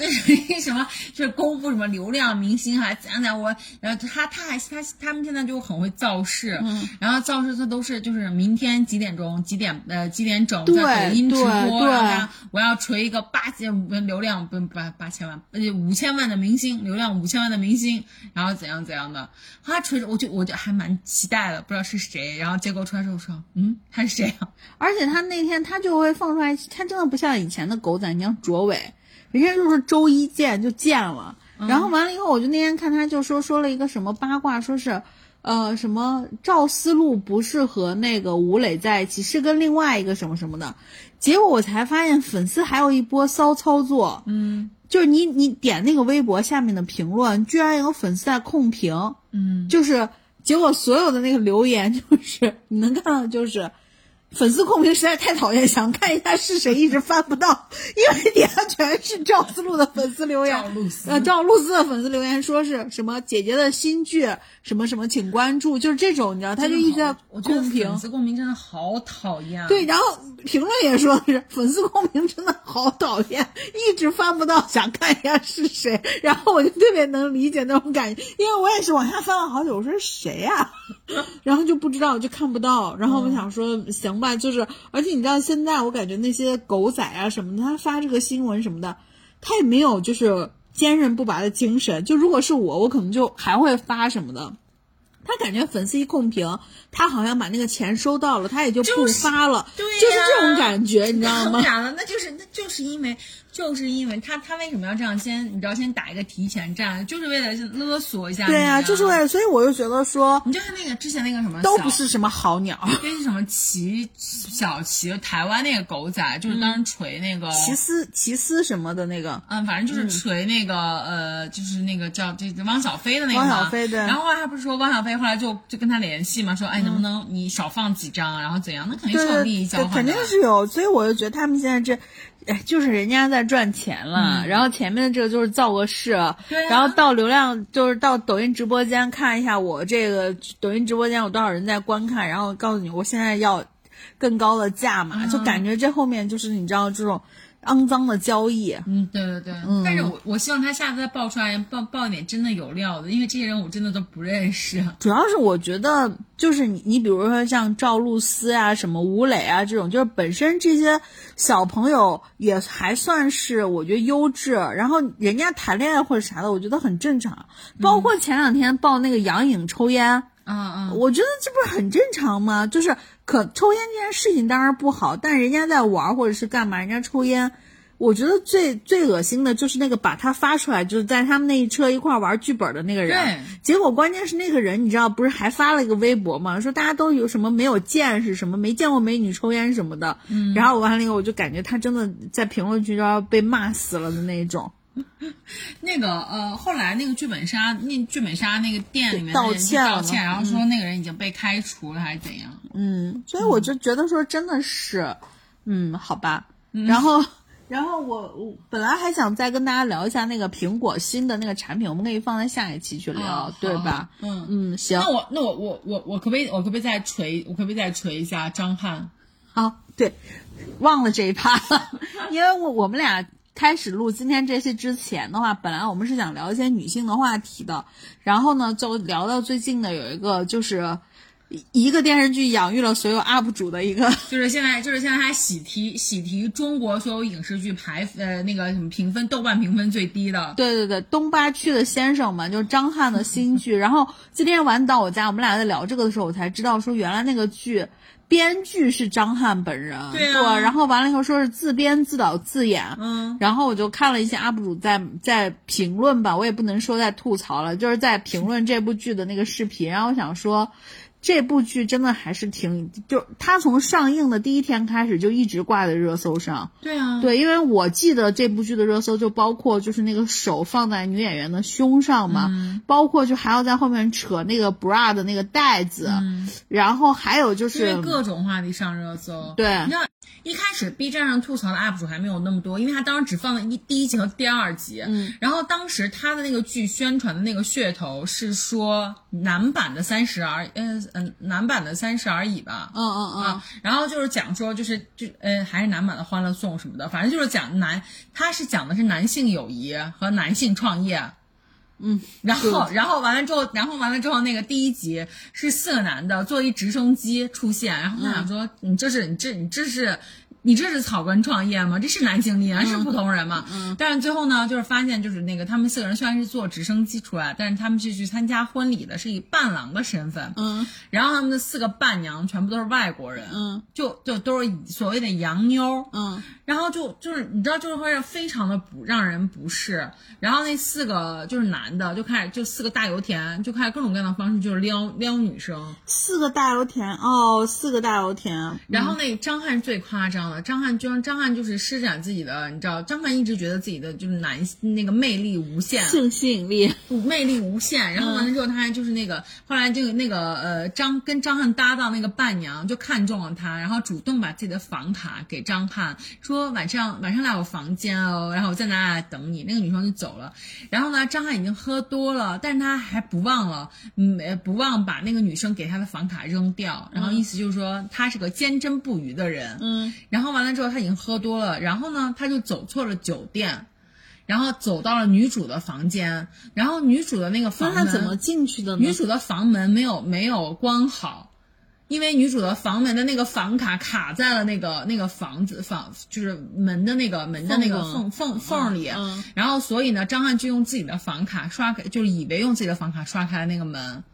什么？就是功夫什么流量明星还怎样怎样？我然后他他还他他们现在就很会造势，嗯然后造势他都是就是明天几点钟几点呃几点整在抖音直播，然后我要锤一个八千流量不八八千万呃五千万的明星流量五千万的明星，然后怎样怎样的，他锤着我就我就还蛮期待的，不知道是谁，然后结果出来之后说嗯他是谁啊？而且他那天他就会放出来，他真的不像以前的狗仔，你像卓伟，人家就是周一见就见了，然后完了以后，我就那天看他就说说了一个什么八卦，说是。呃，什么赵思路不是和那个吴磊在一起，是跟另外一个什么什么的，结果我才发现粉丝还有一波骚操作，嗯就是你你点那个微博下面的评论，居然有粉丝在控评，嗯，就是结果所有的那个留言就是你能看到的就是。粉丝控评实在太讨厌，想看一下是谁，一直翻不到，因为底下全是赵思路的粉丝留言。赵露思呃，赵露思的粉丝留言说是什么姐姐的新剧，什么什么，请关注，就是这种，你知道，他就一直在我觉得控评粉。丝共鸣真的好讨厌。对，然后评论也说是粉丝控评真的好讨厌，一直翻不到，想看一下是谁。然后我就特别能理解那种感觉，因为我也是往下翻了好久，我说是谁呀、然后就不知道，就看不到。然后我想说，行吧，就是，而且你知道现在我感觉那些狗仔啊什么的，他发这个新闻什么的，他也没有就是坚韧不拔的精神。就如果是我，我可能就还会发什么的。他感觉粉丝一控评，他好像把那个钱收到了，他也就不就是发了，对呀就是这种感觉，你知道吗？假了，那就是那就是因为就是因为他他为什么要这样先你知道先打一个提前战，就是为了勒索一下对啊，啊，就是为了，所以我就觉得说你就是那个之前那个什么都不是什么好鸟。那是什么齐小齐台湾那个狗仔，就是当时锤那个。齐思齐思什么的那个，嗯，反正就是锤那个、呃，就是那个叫这汪小菲的那个嘛汪小菲对然后后来他不是说汪小菲后来就就跟他联系嘛，说哎能不能你少放几张，然后怎样？那肯定对对是有利益交，换的。肯定是有。所以我就觉得他们现在这，哎，就是人家在赚钱了，然后前面的这个就是造个势，嗯对啊然后到流量就是到抖音直播间看一下我这个抖音直播间有多少人在观看，然后告诉你我现在要更高的价嘛，嗯就感觉这后面就是你知道这种肮脏的交易。嗯，对对对，但是我我希望他下次再爆出来爆爆一点真的有料的，因为这些人我真的都不认识。主要是我觉得，就是你，你比如说像赵露思啊、什么吴磊啊这种，就是本身这些小朋友也还算是我觉得优质，然后人家谈恋爱或者啥的，我觉得很正常。包括前两天爆那个杨颖抽烟，嗯嗯，我觉得这不是很正常吗？就是可抽烟这件事情当然不好，但人家在玩或者是干嘛，人家抽烟。我觉得最最恶心的就是那个把他发出来，就是在他们那一车一块玩剧本的那个人。对结果关键是那个人，你知道不是还发了一个微博吗？说大家都有什么没有见识，什么没见过美女抽烟什么的。嗯。然后完了以后，我就感觉他真的在评论区都要被骂死了的那一种。那个呃，后来那个剧本杀，那剧本杀那个店里面道歉道歉，然后说那个人已经被开除了还是怎样？嗯，所以我就觉得说真的是，嗯，好吧。然后，然后我我本来还想再跟大家聊一下那个苹果新的那个产品，我们可以放在下一期去聊，哦对吧？嗯。嗯，行那。我那我我我我可不可以我可不可以再锤我可不可以再锤一下张翰？好，对，忘了这一趴了，因为我我们俩开始录今天这期之前的话，本来我们是想聊一些女性的话题的，然后呢，就聊到最近的有一个就是。一个电视剧养育了所有 UP 主的一个，就是现在就是现在还喜提喜提中国所有影视剧排呃那个什么评分豆瓣评分最低的。对对对，东八区的先生们，就是张翰的新剧。然后今天晚到我家，我们俩在聊这个的时候，我才知道说原来那个剧。编剧是张翰本人，对啊，然后完了以后说是自编自导自演，嗯，然后我就看了一些 UP 主在在评论吧，我也不能说在吐槽了，就是在评论这部剧的那个视频，然后我想说。这部剧真的还是挺，就它从上映的第一天开始就一直挂在热搜上。对啊，对，因为我记得这部剧的热搜就包括就是那个手放在女演员的胸上嘛，包括就还要在后面扯那个 bra 的那个带子，然后还有就是各种话题上热搜。对，一开始 B 站上吐槽的 UP 主还没有那么多，因为他当时只放了一第一集和第二集。嗯，然后当时他的那个剧宣传的那个噱头是说男版的三十而嗯。嗯，男版的《三十而已》吧，嗯嗯嗯，然后就是讲说，就是就呃，还是男版的《欢乐颂》什么的，反正就是讲男，他是讲的是男性友谊和男性创业，嗯，然后然后完了之后，然后完了之后，那个第一集是四个男的坐一直升机出现，然后他想说，你这是你这你这是。你这是草根创业吗？这是男性恋，是普通人吗？嗯。但是最后呢，就是发现，就是那个他们四个人虽然是坐直升机出来，但是他们是去参加婚礼的，是以伴郎的身份。嗯。然后他们的四个伴娘全部都是外国人。嗯。就就都是所谓的洋妞。嗯。然后就就是你知道，就是会非常的不让人不适。然后那四个就是男的就开始就四个大油田就开始各种各样的方式就是撩撩女生。四个大油田哦，四个大油田。然后那张翰最夸张了。张翰就张翰就是施展自己的，你知道，张翰一直觉得自己的就是男那个魅力无限，性吸引力，魅力无限。然后完了之后，他还就是那个后来这个那个呃张跟张翰搭档那个伴娘就看中了他，然后主动把自己的房卡给张翰，说晚上晚上来我房间哦，然后我在哪里等你。那个女生就走了。然后呢，张翰已经喝多了，但是他还不忘了，嗯，不忘把那个女生给他的房卡扔掉。然后意思就是说他是个坚贞不渝的人。嗯，然后。完了之后，他已经喝多了，然后呢，他就走错了酒店，然后走到了女主的房间，然后女主的那个房门怎么进去的？女主的房门没有没有关好，因为女主的房门的那个房卡卡在了那个那个房子房就是门的那个门的那个缝缝缝里，然后所以呢，张翰就用自己的房卡刷开，就是以为用自己的房卡刷开了那个门。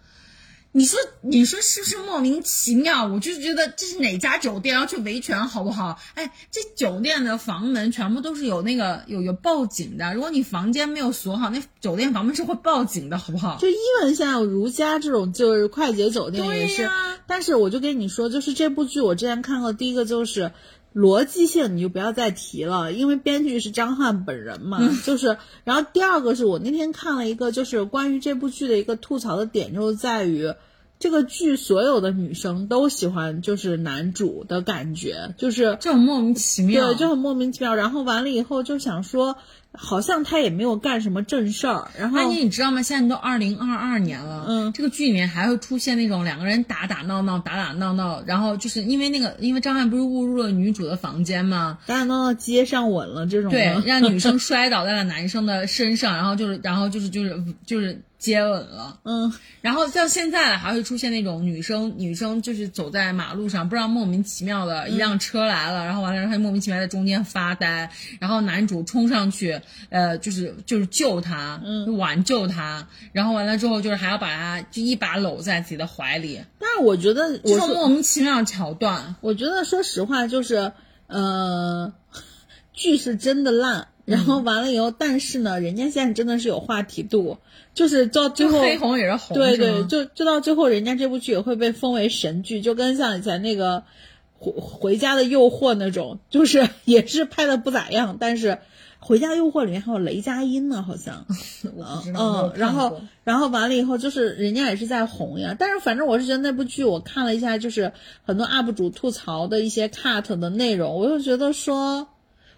你说，你说是不是莫名其妙？我就觉得这是哪家酒店要去维权，好不好？哎，这酒店的房门全部都是有那个有有报警的，如果你房间没有锁好，那酒店房门是会报警的，好不好？就伊文像如家这种就是快捷酒店也是，但是我就跟你说，就是这部剧我之前看过，第一个就是。逻辑性你就不要再提了，因为编剧是张翰本人嘛，就是。然后第二个是我那天看了一个，就是关于这部剧的一个吐槽的点，就在于这个剧所有的女生都喜欢就是男主的感觉，就是就很莫名其妙，对，就很莫名其妙。然后完了以后就想说。好像他也没有干什么正事儿，然后，安妮，你知道吗？现在都二零二二年了，嗯，这个剧里面还会出现那种两个人打打闹闹，打打闹闹，然后就是因为那个，因为张翰不是误入了女主的房间吗？打打闹闹接上吻了这种，对，让女生摔倒在了男生的身上，然后就是，然后就是就是就是。接吻了，嗯，然后到现在还会出现那种女生，女生就是走在马路上，不知道莫名其妙的一辆车来了，然后完了，她莫名其妙在中间发呆，然后男主冲上去，呃，就是就是救他，嗯，挽救他，然后完了之后就是还要把他就一把搂在自己的怀里。但是我觉得这种莫名其妙的桥段，我觉得说实话就是，呃，剧是真的烂。然后完了以后，但是呢，人家现在真的是有话题度，就是到最后黑红也是红，对对，就就到最后，人家这部剧也会被封为神剧，就跟像以前那个《回回家的诱惑》那种，就是 也是拍的不咋样，但是《回家诱惑》里面还有雷佳音呢，好像，嗯，然后然后完了以后，就是人家也是在红呀，但是反正我是觉得那部剧我看了一下，就是很多 UP 主吐槽的一些 cut 的内容，我就觉得说。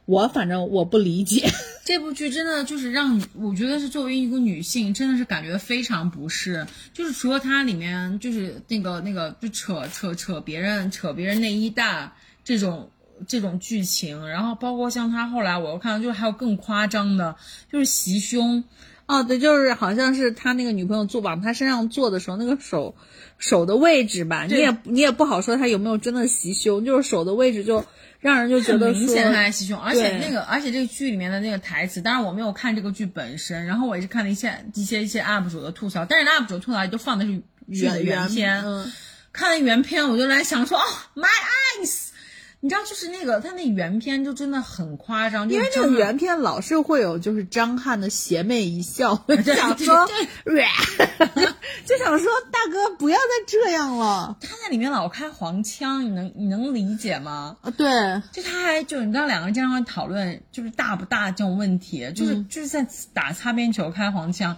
我反正我不理解 这部剧，真的就是让我觉得是作为一个女性，真的是感觉非常不适。就是除了它里面就是那个那个就扯扯扯别人扯别人内衣带这种这种剧情，然后包括像他后来我又看到就是还有更夸张的，就是袭胸。哦，对，就是好像是他那个女朋友坐往他身上坐的时候，那个手手的位置吧，你也你也不好说他有没有真的袭胸，就是手的位置就让人就觉得明显他在袭胸，而且那个而且这个剧里面的那个台词，当然我没有看这个剧本身，然后我也是看了一些一些一些 UP 主的吐槽，但是 UP 主吐槽都放的是原原片，看了原片我就来想说，哦，My eyes。你知道，就是那个他那原片就真的很夸张，因为那个原片老是会有就是张翰的邪魅一笑，就想说，就想说大哥不要再这样了。他在里面老开黄腔，你能你能理解吗？啊，对，就他还就你知道两个人经常会讨论就是大不大这种问题，就是就是在打擦边球开黄腔。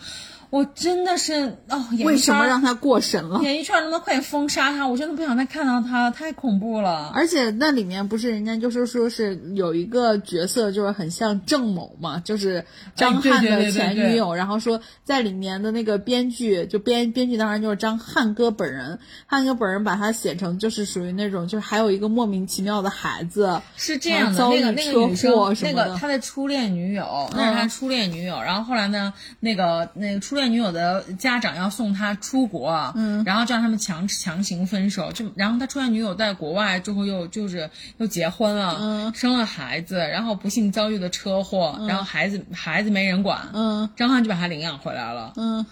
我真的是哦，为什么让他过审了？演艺圈能不能快点封杀他？我真的不想再看到他，太恐怖了。而且那里面不是人家就是说是有一个角色，就是很像郑某嘛，就是张翰的前女友。然后说在里面的那个编剧，就编编剧当然就是张翰哥本人。翰哥本人把他写成就是属于那种，就是还有一个莫名其妙的孩子，是这样的。那个那个女生，那个他的初恋女友，那是他初恋女友。然后后来呢，那个那个初。恋女友的家长要送他出国，嗯，然后让他们强强行分手，就然后他初恋女友在国外之后又就是又结婚了，嗯，生了孩子，然后不幸遭遇了车祸，然后孩子孩子没人管，嗯，张翰就把他领养回来了，嗯，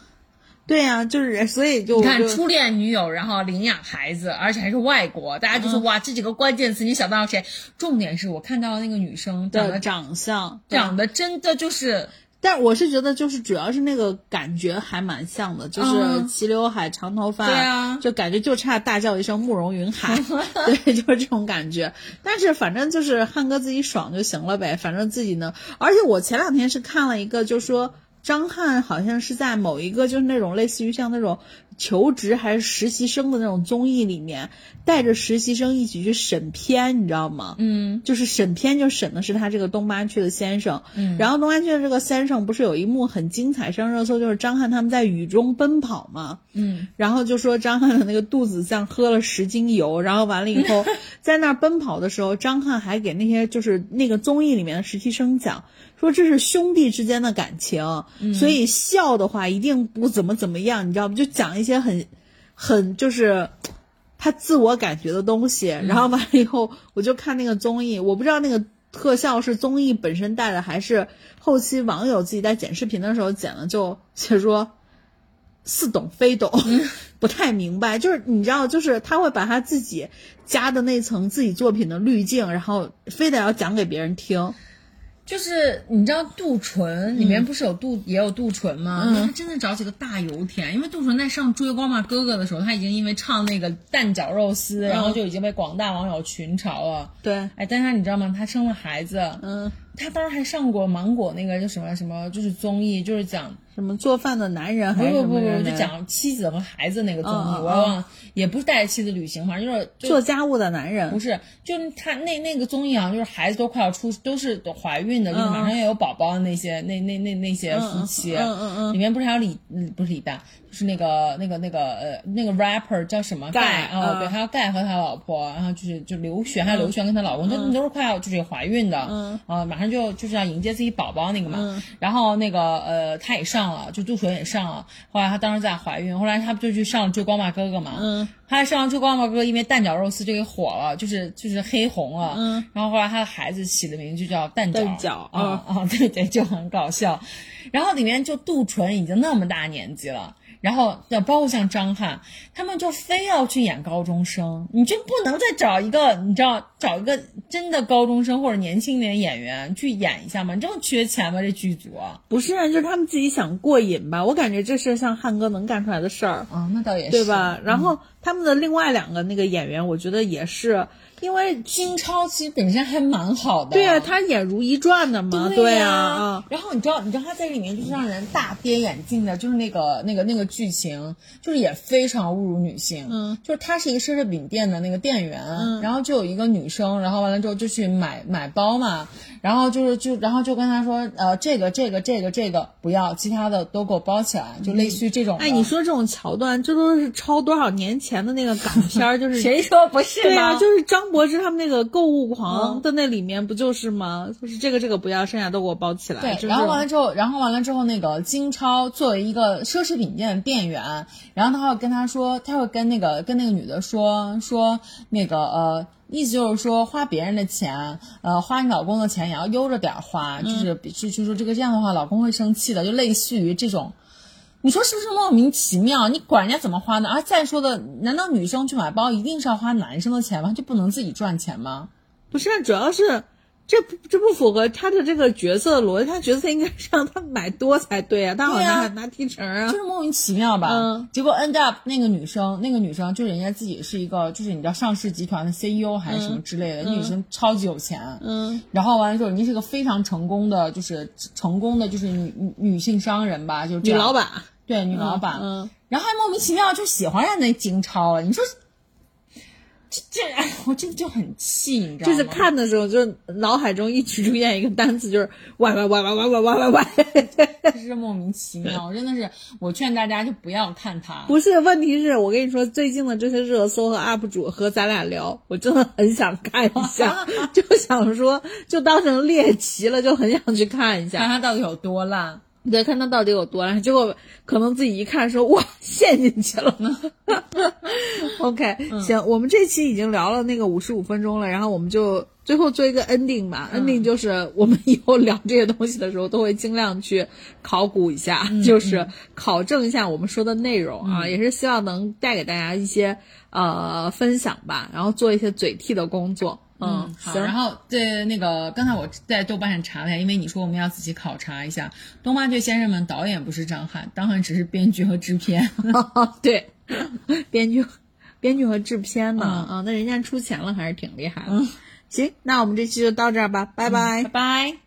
对呀，就是所以就你看初恋女友，然后领养孩子，而且还是外国，大家就说哇这几个关键词你想到谁？重点是我看到那个女生长得长相长得真的就是。但我是觉得，就是主要是那个感觉还蛮像的，就是齐刘海、长头发，对啊，就感觉就差大叫一声“慕容云海”，对，就是这种感觉。但是反正就是汉哥自己爽就行了呗，反正自己能。而且我前两天是看了一个，就说张翰好像是在某一个就是那种类似于像那种。求职还是实习生的那种综艺里面，带着实习生一起去审片，你知道吗？嗯，就是审片就审的是他这个东八区的先生。嗯，然后东八区的这个先生不是有一幕很精彩上热搜，就是张翰他们在雨中奔跑嘛。嗯，然后就说张翰的那个肚子像喝了十斤油，然后完了以后 在那儿奔跑的时候，张翰还给那些就是那个综艺里面的实习生讲。说这是兄弟之间的感情，所以笑的话一定不怎么怎么样，你知道吗？就讲一些很，很就是他自我感觉的东西。然后完了以后，我就看那个综艺，我不知道那个特效是综艺本身带的，还是后期网友自己在剪视频的时候剪的，就写说似懂非懂，不太明白。就是你知道，就是他会把他自己加的那层自己作品的滤镜，然后非得要讲给别人听。就是你知道杜淳里面不是有杜也有杜淳吗？他真的找几个大油田，因为杜淳在上《追光吧哥哥》的时候，他已经因为唱那个蛋饺肉丝，然后就已经被广大网友群嘲了。对，哎，但是你知道吗？他生了孩子，嗯，他当时还上过芒果那个叫什么什么，就是综艺，就是讲。什么做饭的男人？不不不不，就讲妻子和孩子那个综艺，我忘了，也不是带着妻子旅行，反正就是做家务的男人。不是，就是他那那个综艺啊就是孩子都快要出，都是怀孕的，就是马上要有宝宝的那些那那那那些夫妻。嗯嗯嗯。里面不是还有李，不是李诞，就是那个那个那个呃那个 rapper 叫什么盖啊？对，还有盖和他老婆，然后就是就刘璇，还有刘璇跟她老公，都都是快要就是怀孕的，啊，马上就就是要迎接自己宝宝那个嘛。然后那个呃，他也上了，就杜淳也。上了，后来她当时在怀孕，后来她不就去上《追光吧哥哥》嘛，嗯，她上完《追光吧哥哥》，因为蛋饺肉丝就给火了，就是就是黑红了，嗯，然后后来她的孩子起的名字就叫蛋饺，啊啊，对对，就很搞笑，然后里面就杜淳已经那么大年纪了。然后，要包括像张翰，他们就非要去演高中生，你就不能再找一个，你知道，找一个真的高中生或者年轻点演员去演一下吗？你这么缺钱吗？这剧组不是，就是他们自己想过瘾吧？我感觉这是像汉哥能干出来的事儿啊，那倒也是，对吧？然后他们的另外两个那个演员，我觉得也是。因为金超其实本身还蛮好的，对啊，他演《如懿传》的嘛，对呀。然后你知道，你知道他在里面就是让人大跌眼镜的，就是那个那个那个剧情，就是也非常侮辱女性。嗯，就是他是一个奢侈品店的那个店员，然后就有一个女生，然后完了之后就去买买包嘛，然后就是就然后就跟他说，呃，这个这个这个这个不要，其他的都给我包起来，就类似于这种。哎，你说这种桥段，这都是超多少年前的那个港片儿，就是谁说不是？对啊，就是张。柏芝他们那个购物狂的那里面不就是吗？就是这个这个不要，剩下都给我包起来。对，然后完了之后，然后完了之后，那个金超作为一个奢侈品店的店员，然后他会跟他说，他会跟那个跟那个女的说说那个呃，意思就是说花别人的钱，呃，花你老公的钱也要悠着点花，就是就就说这个这样的话，老公会生气的，就类似于这种。你说是不是莫名其妙？你管人家怎么花呢？啊，再说的，难道女生去买包一定是要花男生的钱吗？就不能自己赚钱吗？不是，主要是这不这不符合他的这个角色逻辑。他角色应该是让他买多才对啊，他好像还拿提成啊，就是莫名其妙吧？嗯。结果 end up 那个女生，那个女生就人家自己是一个，就是你知道上市集团的 CEO 还是什么之类的，那女生超级有钱。嗯。然后完了之后，人家是个非常成功的，就是成功的，就是女女女性商人吧，就女老板。对女老板，嗯，然后还莫名其妙就喜欢上那金超了。你说，这这，哎，我真的就很气，你知道吗？就是看的时候，就脑海中一直出现一个单词，就是歪歪歪歪歪歪歪歪歪，是莫名其妙。真的是，我劝大家就不要看它。不是，问题是我跟你说，最近的这些热搜和 UP 主和咱俩聊，我真的很想看一下，就想说，就当成猎奇了，就很想去看一下，看它到底有多烂。对，看他到底有多烂，结果可能自己一看说哇 陷进去了。OK，行，我们这期已经聊了那个五十五分钟了，然后我们就最后做一个 ending 吧。ending 就是我们以后聊这些东西的时候，都会尽量去考古一下，就是考证一下我们说的内容啊，也是希望能带给大家一些呃分享吧，然后做一些嘴替的工作。嗯，好。然后对那个，刚才我在豆瓣上查了一下，因为你说我们要仔细考察一下，《东八雀先生们》导演不是张翰，张翰只是编剧和制片。对，编剧、编剧和制片呢？啊，那人家出钱了，还是挺厉害的。行，那我们这期就到这儿吧，拜拜，拜拜。